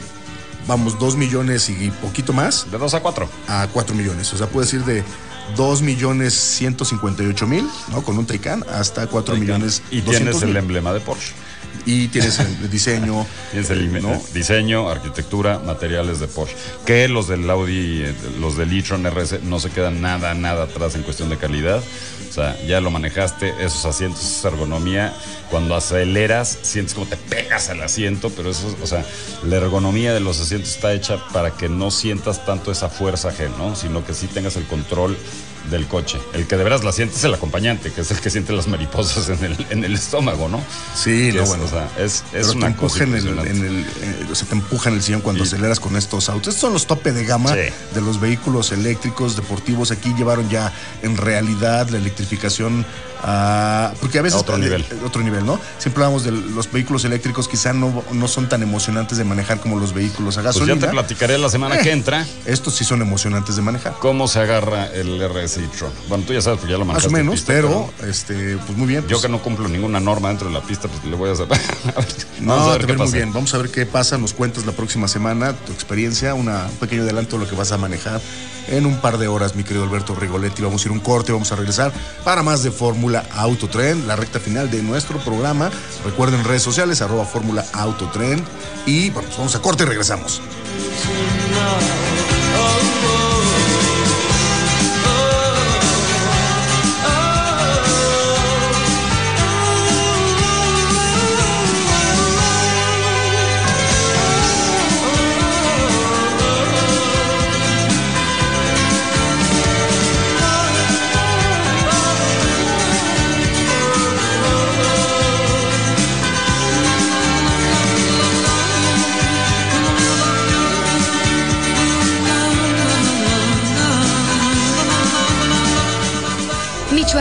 vamos, 2 millones y poquito más. De 2 a 4. A 4 millones. O sea, puedes ir de 2 millones 158 mil, ¿no? Con un Taycan, hasta 4 millones y 200 tienes el emblema de Porsche. Y tienes el diseño. Tienes el ¿no? diseño, arquitectura, materiales de Porsche. Que los del Audi, eh, los del e-tron RS no se quedan nada, nada atrás en cuestión de calidad. O sea, ya lo manejaste, esos asientos, esa ergonomía. Cuando aceleras, sientes como te pegas al asiento, pero eso, o sea, la ergonomía de los asientos está hecha para que no sientas tanto esa fuerza G, ¿no? Sino que sí tengas el control del coche. El que de veras la siente es el acompañante, que es el que siente las mariposas en el, en el estómago, ¿no? Sí, no, es, bueno. o sea, es, es te una cosa empuja en el, impresionante. en el, eh, o sea, te empuja en el sillón cuando aceleras con estos autos. Estos son los tope de gama Sí. de los vehículos eléctricos deportivos. Aquí llevaron ya en realidad la electrificación a... Porque a veces... A otro eh, nivel. eh, Otro nivel, ¿no? Siempre hablamos de los vehículos eléctricos, quizá no, no son tan emocionantes de manejar como los vehículos a Pues gasolina. ya te platicaré la semana Eh, que entra Estos sí son emocionantes de manejar. cómo se agarra el RS e-tron. Bueno, tú ya sabes, porque ya lo Más manejaste o en menos, pista, pero, este, pues muy bien. Yo pues, que no cumplo ninguna norma dentro de la pista, pues le voy a hacer. No, a ver te qué ves muy bien. Vamos a ver qué pasa. Nos cuentas la próxima semana tu experiencia, una, un pequeño adelanto de lo que vas a manejar en un par de horas, mi querido Alberto Rigoletti. Vamos a ir un corte, vamos a regresar para más de Fórmula Autotren, la recta final de nuestro programa. Recuerden redes sociales, arroba Fórmula Autotren. Y bueno, pues vamos a corte y regresamos.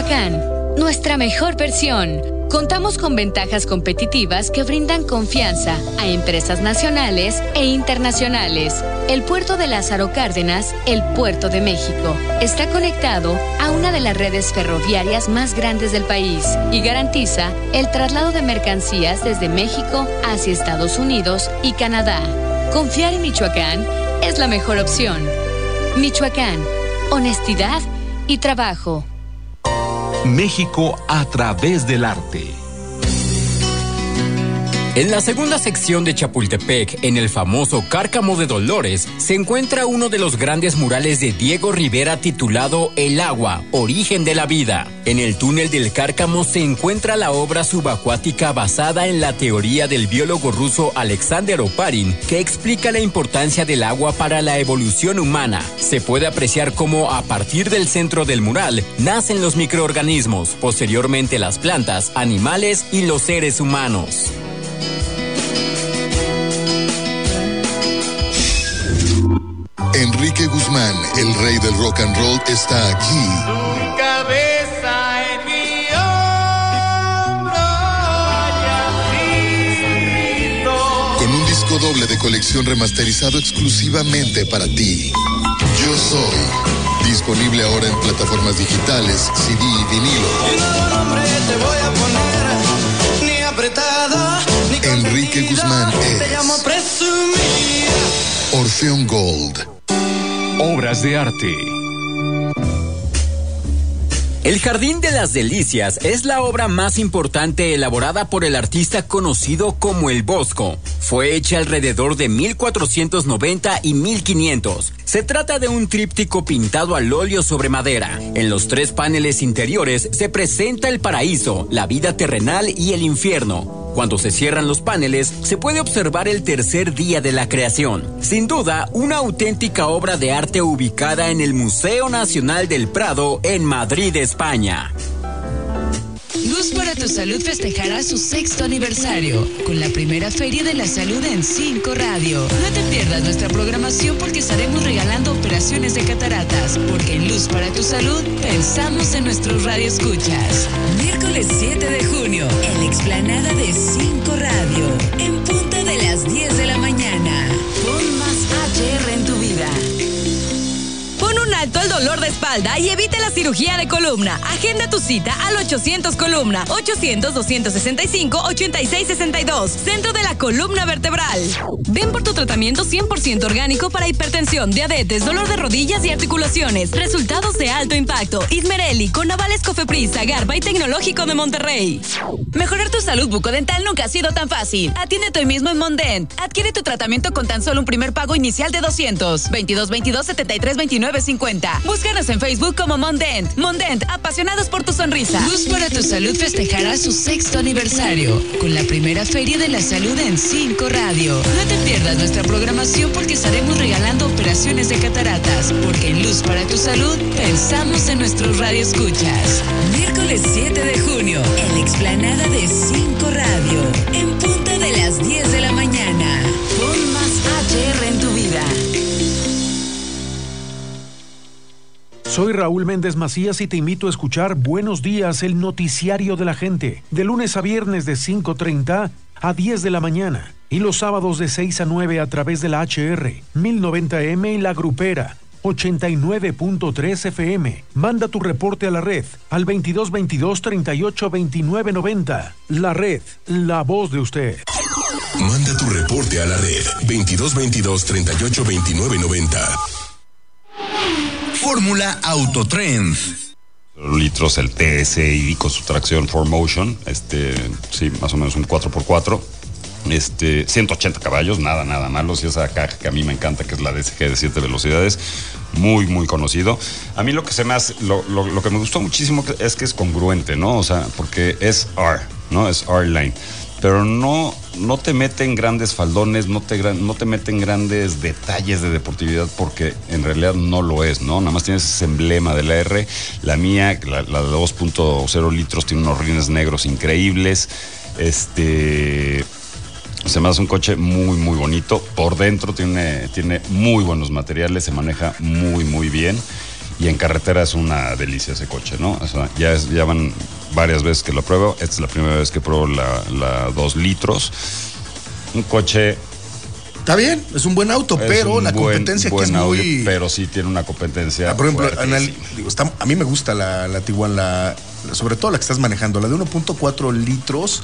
Michoacán, nuestra mejor versión. Contamos con ventajas competitivas que brindan confianza a empresas nacionales e internacionales. El puerto de Lázaro Cárdenas, el puerto de México, está conectado a una de las redes ferroviarias más grandes del país y garantiza el traslado de mercancías desde México hacia Estados Unidos y Canadá. Confiar en Michoacán es la mejor opción. Michoacán, honestidad y trabajo. México a través del arte. En la segunda sección de Chapultepec, en el famoso Cárcamo de Dolores, se encuentra uno de los grandes murales de Diego Rivera titulado El agua, origen de la vida. En el túnel del Cárcamo se encuentra la obra subacuática basada en la teoría del biólogo ruso Alexander Oparin, que explica la importancia del agua para la evolución humana. Se puede apreciar cómo a partir del centro del mural nacen los microorganismos, posteriormente las plantas, animales y los seres humanos. Enrique Guzmán, el rey del rock and roll, está aquí. cabeza en mi Con un disco doble de colección remasterizado exclusivamente para ti. Yo soy. Disponible ahora en plataformas digitales, CD y vinilo. te voy a poner ni apretada ni Enrique Guzmán es. Orfeón Gold. Obras de arte. El Jardín de las Delicias es la obra más importante elaborada por el artista conocido como el Bosco. Fue hecha alrededor de 1490 y 1500. Se trata de un tríptico pintado al óleo sobre madera. En los tres paneles interiores se presenta el paraíso, la vida terrenal y el infierno. Cuando se cierran los paneles, se puede observar el tercer día de la creación. Sin duda, una auténtica obra de arte ubicada en el Museo Nacional del Prado en Madrid, España. Luz para tu Salud festejará su sexto aniversario con la primera Feria de la Salud en 5 Radio. No te pierdas nuestra programación porque estaremos regalando operaciones de cataratas, porque en Luz para tu Salud pensamos en nuestros radioescuchas. Miércoles 7 de junio, en la explanada de 5 Radio, en alto al dolor de espalda y evite la cirugía de columna. Agenda tu cita al 800 columna 800-265-8662. Centro de la columna vertebral. Ven por tu tratamiento 100% orgánico para hipertensión, diabetes, dolor de rodillas y articulaciones. Resultados de alto impacto. Ismerelli, con Navales Cofepris, Garba y Tecnológico de Monterrey. Mejorar tu salud bucodental nunca ha sido tan fácil. Atiéndete hoy mismo en Mondent. Adquiere tu tratamiento con tan solo un primer pago inicial de 200. 22 22 73 29 50. Búscanos en Facebook como Mondent. Mondent, apasionados por tu sonrisa. Luz para tu Salud festejará su sexto aniversario con la primera Feria de la Salud en 5 Radio. No te pierdas nuestra programación porque estaremos regalando operaciones de cataratas, porque en Luz para tu Salud pensamos en nuestros radioescuchas. Miércoles 7 de junio, en la explanada de 5 Radio, en Soy Raúl Méndez Macías y te invito a escuchar Buenos Días, el noticiario de la gente, de lunes a viernes de 5.30 a 10 de la mañana y los sábados de 6 a 9 a través de la HR, 1090M y la grupera. 89.3 FM. Manda tu reporte a la red al 2222 38 29 90. La red, la voz de usted. Manda tu reporte a la red 2222 38 29 90. Fórmula Autotrend. litros el TSI con su tracción 4Motion, este, sí, más o menos un 4x4. Este, 180 caballos, nada, nada malo. Y esa caja que a mí me encanta, que es la DSG de 7 velocidades, muy, muy conocido. A mí lo que se me hace, lo, lo- lo que me gustó muchísimo es que es congruente, ¿no? O sea, porque es R, ¿no? Es R-Line. Pero no, no te mete en grandes faldones, no te, no te mete en grandes detalles de deportividad porque en realidad no lo es, ¿no? Nada más tienes ese emblema de la R. La mía, la, la de 2.0 litros, tiene unos rines negros increíbles. Este. Se me hace un coche muy, muy bonito. Por dentro tiene, tiene muy buenos materiales, se maneja muy, muy bien. Y en carretera es una delicia ese coche, ¿no? O sea, ya, es- ya van varias veces que lo pruebo. Esta es la primera vez que pruebo la, la 2 litros. Un coche. Está bien, es un buen auto, es pero un la buen- competencia buen es audio, muy. pero sí tiene una competencia. Ah, por ejemplo, digo, está- a mí me gusta la, la Tiguan, la, sobre todo la que estás manejando, la de 1.4 litros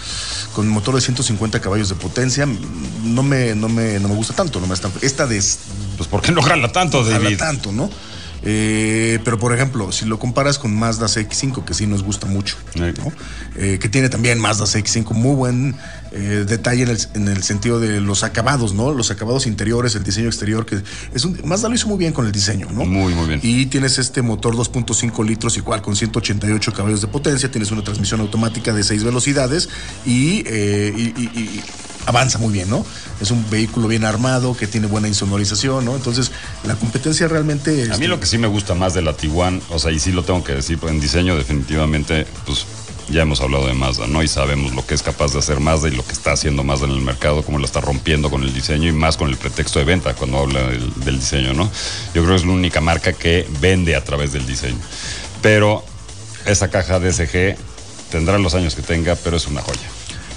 con motor de 150 caballos de potencia, mm, no me, no me, no me gusta tanto. No me esta de. Pues ¿por qué no jala tanto, jala David? tanto, ¿no? Eh, pero por ejemplo, si lo comparas con Mazda CX5, que sí nos gusta mucho, ¿no? Eh, que tiene también Mazda CX5, muy buen eh, detalle en el, en el sentido de los acabados, ¿no? Los acabados interiores, el diseño exterior, que es un. Mazda lo hizo muy bien con el diseño, ¿no? Muy, muy bien. Y tienes este motor 2.5 litros igual con 188 caballos de potencia, tienes una transmisión automática de 6 velocidades y, eh, y- y- y avanza muy bien, ¿no? Es un vehículo bien armado que tiene buena insonorización, ¿no? Entonces, la competencia realmente... A mí lo que sí me gusta más de la Tiguan, o sea, y sí lo tengo que decir, pues en diseño definitivamente, pues ya hemos hablado de Mazda, ¿no? Y sabemos lo que es capaz de hacer Mazda y lo que está haciendo Mazda en el mercado, cómo lo está rompiendo con el diseño y más con el pretexto de venta cuando habla del, diseño, ¿no? Yo creo que es la única marca que vende a través del diseño. Pero esa caja DSG tendrá los años que tenga, pero es una joya.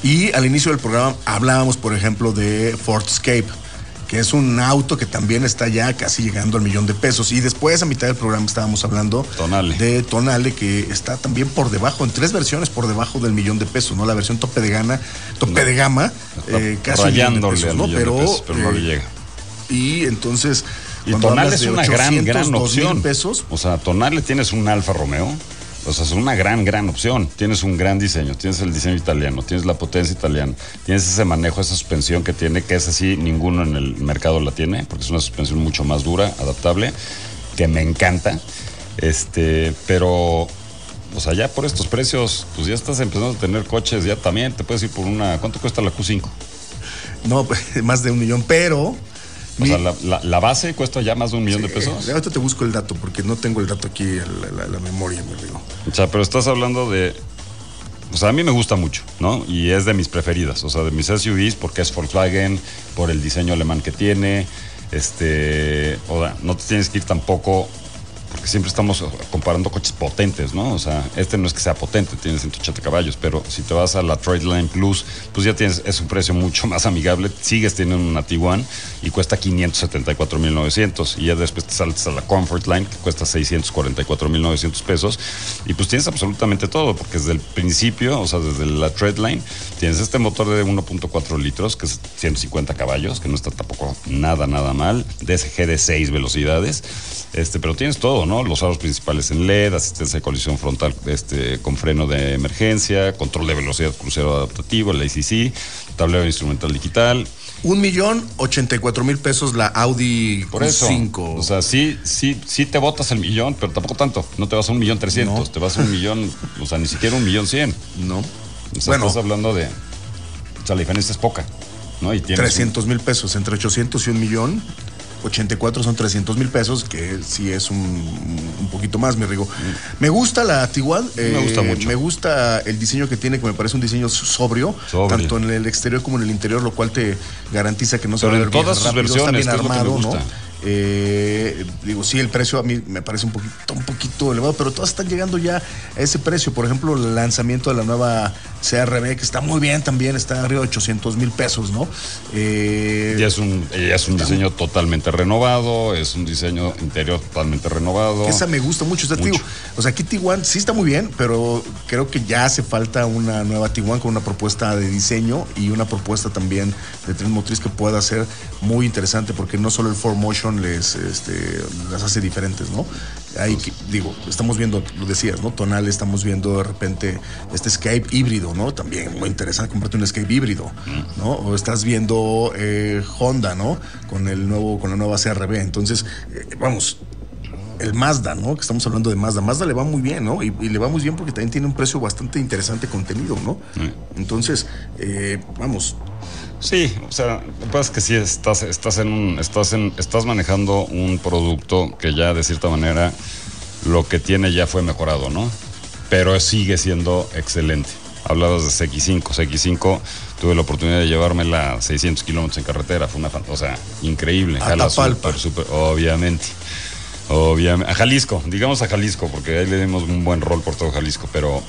Y al inicio del programa hablábamos, por ejemplo, de Ford Escape, que es un auto que también está ya casi llegando al millón de pesos. Y después, a mitad del programa, estábamos hablando de Tonale, que está también por debajo, en tres versiones por debajo del millón de pesos, ¿no? La versión tope de gana, tope de gama, eh, casi Rayándole pesos, al ¿no? millón de Pero, pesos, pero no le eh, llega. Y entonces. Y Tonale es una gran, 800, gran 2000 opción. pesos, O sea, Tonale tienes un Alfa Romeo. O sea, es una gran, gran opción. Tienes un gran diseño, tienes el diseño italiano, tienes la potencia italiana, tienes ese manejo, esa suspensión que tiene, que es así, ninguno en el mercado la tiene, porque es una suspensión mucho más dura, adaptable, que me encanta. Este, pero, o sea, ya por estos precios, pues ya estás empezando a tener coches, ya también te puedes ir por una. ¿Cuánto cuesta la Q5? no, más de un millón, pero. O sea, la, la- la base cuesta ya más de un millón de Eh, pesos. ahorita te busco el dato porque no tengo el dato aquí en la, la- memoria, me digo. O sea, pero estás hablando de. O sea, a mí me gusta mucho, ¿no? Y es de mis preferidas. O sea, de mis SUVs, porque es Volkswagen, por el diseño alemán que tiene. Este. O sea, no te tienes que ir tampoco. Porque siempre estamos comparando coches potentes, ¿no? O sea, este no es que sea potente, tiene 180 caballos, pero si te vas a la Tradeline Plus, pues ya tienes, es un precio mucho más amigable. Sigues teniendo una Tiguan y cuesta 574,900. Y ya después te saltas a la Comfort Line, que cuesta 644,900 pesos. Y pues tienes absolutamente todo, porque desde el principio, o sea, desde la Treadline, tienes este motor de 1.4 litros, que es 150 caballos, que no está tampoco nada, nada mal. DSG de 6 velocidades. Este, pero tienes todo, ¿no? Los aros principales en LED, asistencia de colisión frontal este, con freno de emergencia, control de velocidad crucero adaptativo, el ACC, tablero instrumental digital. Un millón ochenta y cuatro mil pesos la Audi Por eso. Q5. O sea, sí, sí, sí te botas el millón, pero tampoco tanto. No te vas a un millón trescientos, te vas a un millón, o sea, ni siquiera un millón cien. No. O sea, Bueno. estás hablando de. O sea, la diferencia es poca, ¿no? Y tienes. un- 300 mil pesos, entre 800 y un millón. 84 son 300 mil pesos, que sí es un, un poquito más, mi Rigo. Me gusta la Tiguan. Me gusta mucho. Me gusta el diseño que tiene, que me parece un diseño sobrio, tanto en el exterior como en el interior, lo cual te garantiza que no se Pero va a ver todas sus rápido, está versiones, bien armado, ¿no? Eh, digo, sí, el precio a mí me parece un poquito, un poquito elevado, pero todas están llegando ya a ese precio. Por ejemplo, el lanzamiento de la nueva CRB, que está muy bien también, está arriba de 800 mil pesos, ¿no? Eh, Ya es un, ya es un diseño totalmente renovado, es un diseño interior totalmente renovado. Esa me gusta mucho. O sea, te digo, o sea, aquí Tiguan sí está muy bien, pero creo que ya hace falta una nueva Tiguan con una propuesta de diseño y una propuesta también de tren motriz que pueda ser muy interesante, porque no solo el 4Motion les, este, las hace diferentes, ¿no? Ahí, digo, estamos viendo, lo decías, ¿no? Tonal, estamos viendo de repente este Escape híbrido, ¿no? También muy interesante comprarte un Escape híbrido, ¿no? O estás viendo eh, Honda, ¿no? Con el nuevo, con la nueva CRB. Entonces, eh, vamos, el Mazda, ¿no? Que estamos hablando de Mazda. Mazda le va muy bien, ¿no? Y, y le va muy bien porque también tiene un precio bastante interesante contenido, ¿no? Entonces, eh, vamos. Sí, o sea, lo que pasa es que sí estás, estás en un, estás en, estás manejando un producto que ya de cierta manera lo que tiene ya fue mejorado, ¿no? Pero sigue siendo excelente. Hablabas de CX5, CX5 tuve la oportunidad de llevármela a 600 kilómetros en carretera, fue una, fan- o sea, increíble. A Jala súper, súper, obviamente. Obviamente. A Jalisco, digamos a Jalisco, porque ahí le dimos un buen rol por todo Jalisco, pero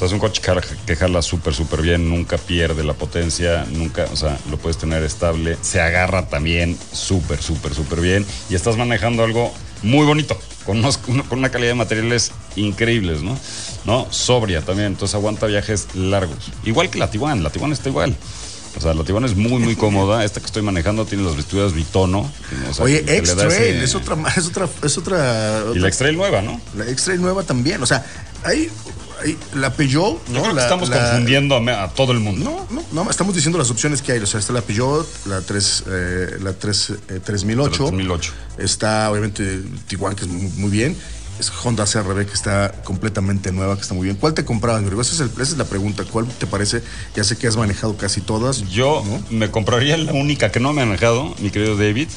o es un coche que jala- súper, súper bien, nunca pierde la potencia, nunca, o sea, lo puedes tener estable, se agarra también súper, súper, súper bien y estás manejando algo muy bonito, con, unos- con una calidad de materiales increíbles, ¿no? ¿No? Sobria también, entonces aguanta viajes largos. Igual que la Tiguan, la Tiguan está igual. O sea, la Tiguan es muy, muy cómoda. Esta que estoy manejando tiene las vestiduras bitono. o sea, Oye, X-Trail ese- es otra, es otra, es otra. Y la X-Trail nueva, ¿no? La X-Trail nueva también. O sea, ahí, la Peugeot, Yo ¿no? creo que La- estamos la- confundiendo a, todo el mundo. No, no, no, estamos diciendo las opciones que hay. O sea, está la Peugeot, la 3, eh, la 3, eh, 3008. 3008. Está, obviamente, Tiguan, que es muy, muy bien. Es Honda CRB, que está completamente nueva, que está muy bien. ¿Cuál te comprabas, Rodrigo? Esa es, el- esa es la pregunta. ¿Cuál te parece? Ya sé que has manejado casi todas. Yo me compraría la única que no me ha manejado, mi querido David,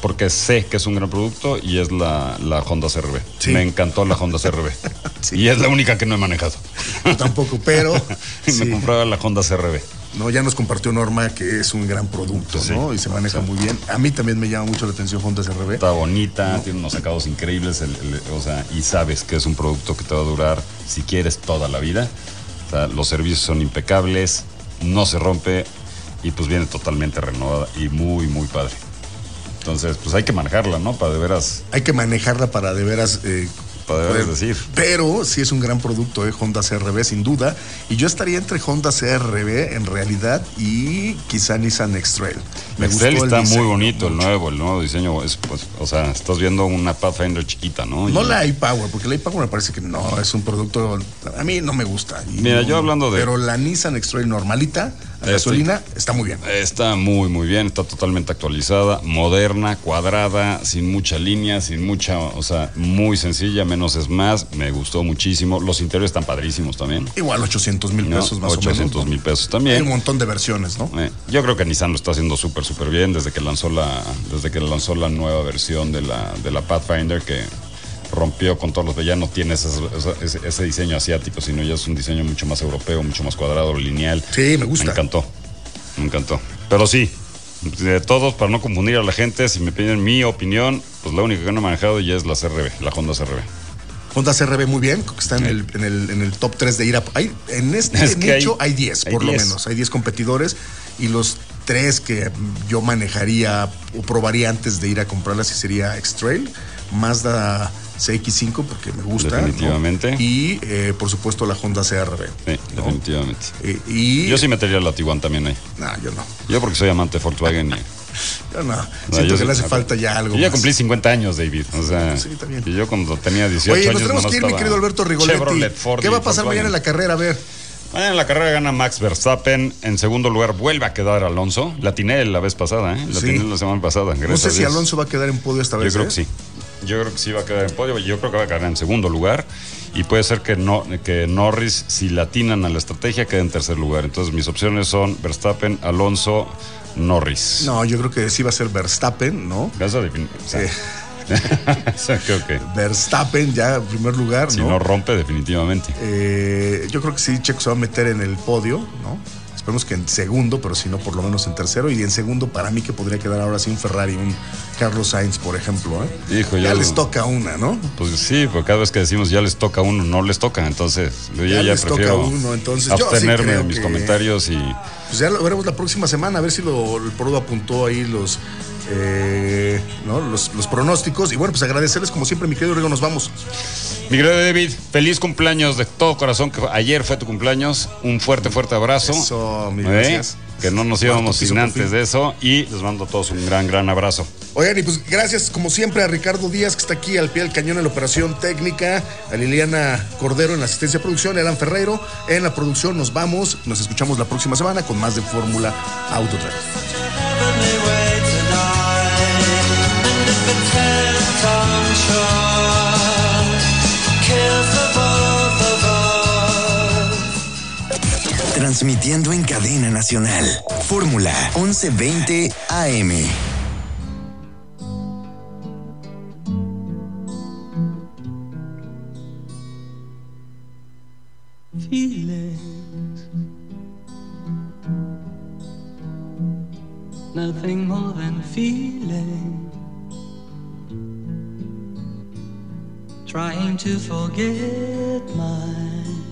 porque sé que es un gran producto y es la, la Honda CRB. Me encantó la Honda CRB. Y es la única que no he manejado. Yo tampoco, pero. me sí. compraba la Honda CRB. No, ya nos compartió Norma que es un gran producto, ¿no? Y se maneja muy bien. A mí también me llama mucho la atención Honda CRB. Está bonita, tiene unos sacados increíbles, el- el- o sea, y sabes que es un producto que te va a durar, si quieres, toda la vida. O sea, los servicios son impecables, no se rompe y pues viene totalmente renovada y muy, muy padre. Entonces, pues hay que manejarla, ¿no? Para de veras, Hay que manejarla para de veras. eh, poder- decir. Pero sí es un gran producto, ¿eh? Honda CRB, sin duda. Y yo estaría entre Honda CRB en realidad y quizá Nissan X-Trail. Me Excel gustó el está muy bonito, el nuevo, el nuevo diseño. Es, pues, o sea, estás viendo una Pathfinder chiquita, ¿no? No Y- la iPower, porque la iPower me parece que no, es un producto. A mí no me gusta. Mira, no- yo hablando de- Pero la Nissan X-Trail normalita, a Este- gasolina, está muy bien. Está muy, muy bien, está totalmente actualizada, moderna, cuadrada, sin mucha línea, sin mucha, o sea, muy sencilla, menos es más. Me gustó muchísimo. Los interiores están padrísimos también. Igual 800 mil ¿no? pesos más 800 o menos. mil pesos Hay también. un montón de versiones, ¿no? Eh, yo creo que Nissan lo está haciendo súper, súper bien desde que lanzó la, desde que lanzó la nueva versión de la, de la Pathfinder que rompió con todos los ya no tiene esa- ese, ese diseño asiático, sino ya es un diseño mucho más europeo, mucho más cuadrado, lineal. Sí, me gusta. Me encantó, me encantó. Pero sí, de todos, para no confundir a la gente, si me piden mi opinión, pues la única que no he manejado ya es la CRB, la Honda CRB. Honda CRB muy bien, que está en, el, en, el, en el top 3 de ir a... Hay, en este Es nicho hay- hay 10, hay por lo 10. menos. Hay 10 competidores y los tres que yo manejaría o probaría antes de ir a comprarlas sí sería X-Trail, Mazda CX5 porque me gusta. ¿no? Definitivamente. Y eh, por supuesto la Honda CRB. Sí, definitivamente. Eh, y... Yo sí metería la Tiguan también ahí. No, yo no. Yo porque soy amante de Volkswagen y... Yo no. No, Siento yo que le hace falta ya algo Yo ya más. cumplí 50 años, David. O sea, Sí, está bien. y yo cuando tenía 18 Oye, años. nos tenemos que ir, mi querido Alberto Rigoletti. Ford ¿Qué va a pasar mañana en la carrera? A ver. Mañana en la carrera gana Max Verstappen. En segundo lugar vuelve a quedar Alonso. La tiene la vez pasada, ¿eh? La Sí. la semana pasada. No sé si. Alonso va a quedar en podio esta Yo vez. creo ¿eh? que sí. Yo creo que sí va a quedar en podio. Yo creo que va a quedar en segundo lugar. Y puede ser que, no, que Norris, si latinan a la estrategia, quede en tercer lugar. Entonces mis opciones son Verstappen, Alonso, Norris. No, yo creo que sí va a ser Verstappen, ¿no? Eso defin- o sea, Eh, creo que Verstappen ya en primer lugar, si ¿no? no rompe, definitivamente. Eh, yo creo que sí, Checo se va a meter en el podio, ¿no? Esperemos que en segundo, pero si no, por lo menos en tercero. Y en segundo, para mí que podría quedar ahora sí un Ferrari, un Carlos Sainz, por ejemplo. ¿eh? Hijo, ya yo- les toca una, ¿no? Pues sí, porque cada vez que decimos ya les toca uno, no les toca. Entonces, yo Ya ya, les toca prefiero uno, entonces, yo sí abstenerme creo de mis que- comentarios y Pues ya lo veremos la próxima semana, a ver si lo, el Prodo apuntó ahí los, eh, ¿no? los, los pronósticos. Y bueno, pues agradecerles como siempre, mi querido Rigo, nos vamos. Mi querido David, feliz cumpleaños de todo corazón, que ayer fue tu cumpleaños. Un fuerte, fuerte abrazo. Eso, mil ¿Eh? gracias. Que no nos íbamos sin antes de eso. Y les mando a todos un gran, gran abrazo. Oigan, y pues gracias como siempre a Ricardo Díaz, que está aquí al pie del cañón en la operación técnica, a Liliana Cordero en la asistencia de producción, a Elan Ferreiro en la producción. Nos vamos, nos escuchamos la próxima semana con más de Fórmula Auto Transmitiendo en cadena nacional. Fórmula 1120 AM. Nothing more than feeling. Trying to forget my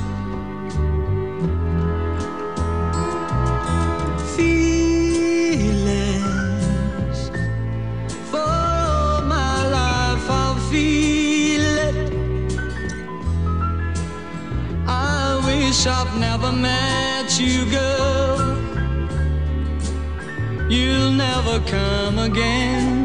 I've never met you, girl. You'll never come again.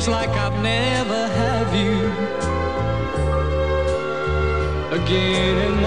Feelings like I've never have you again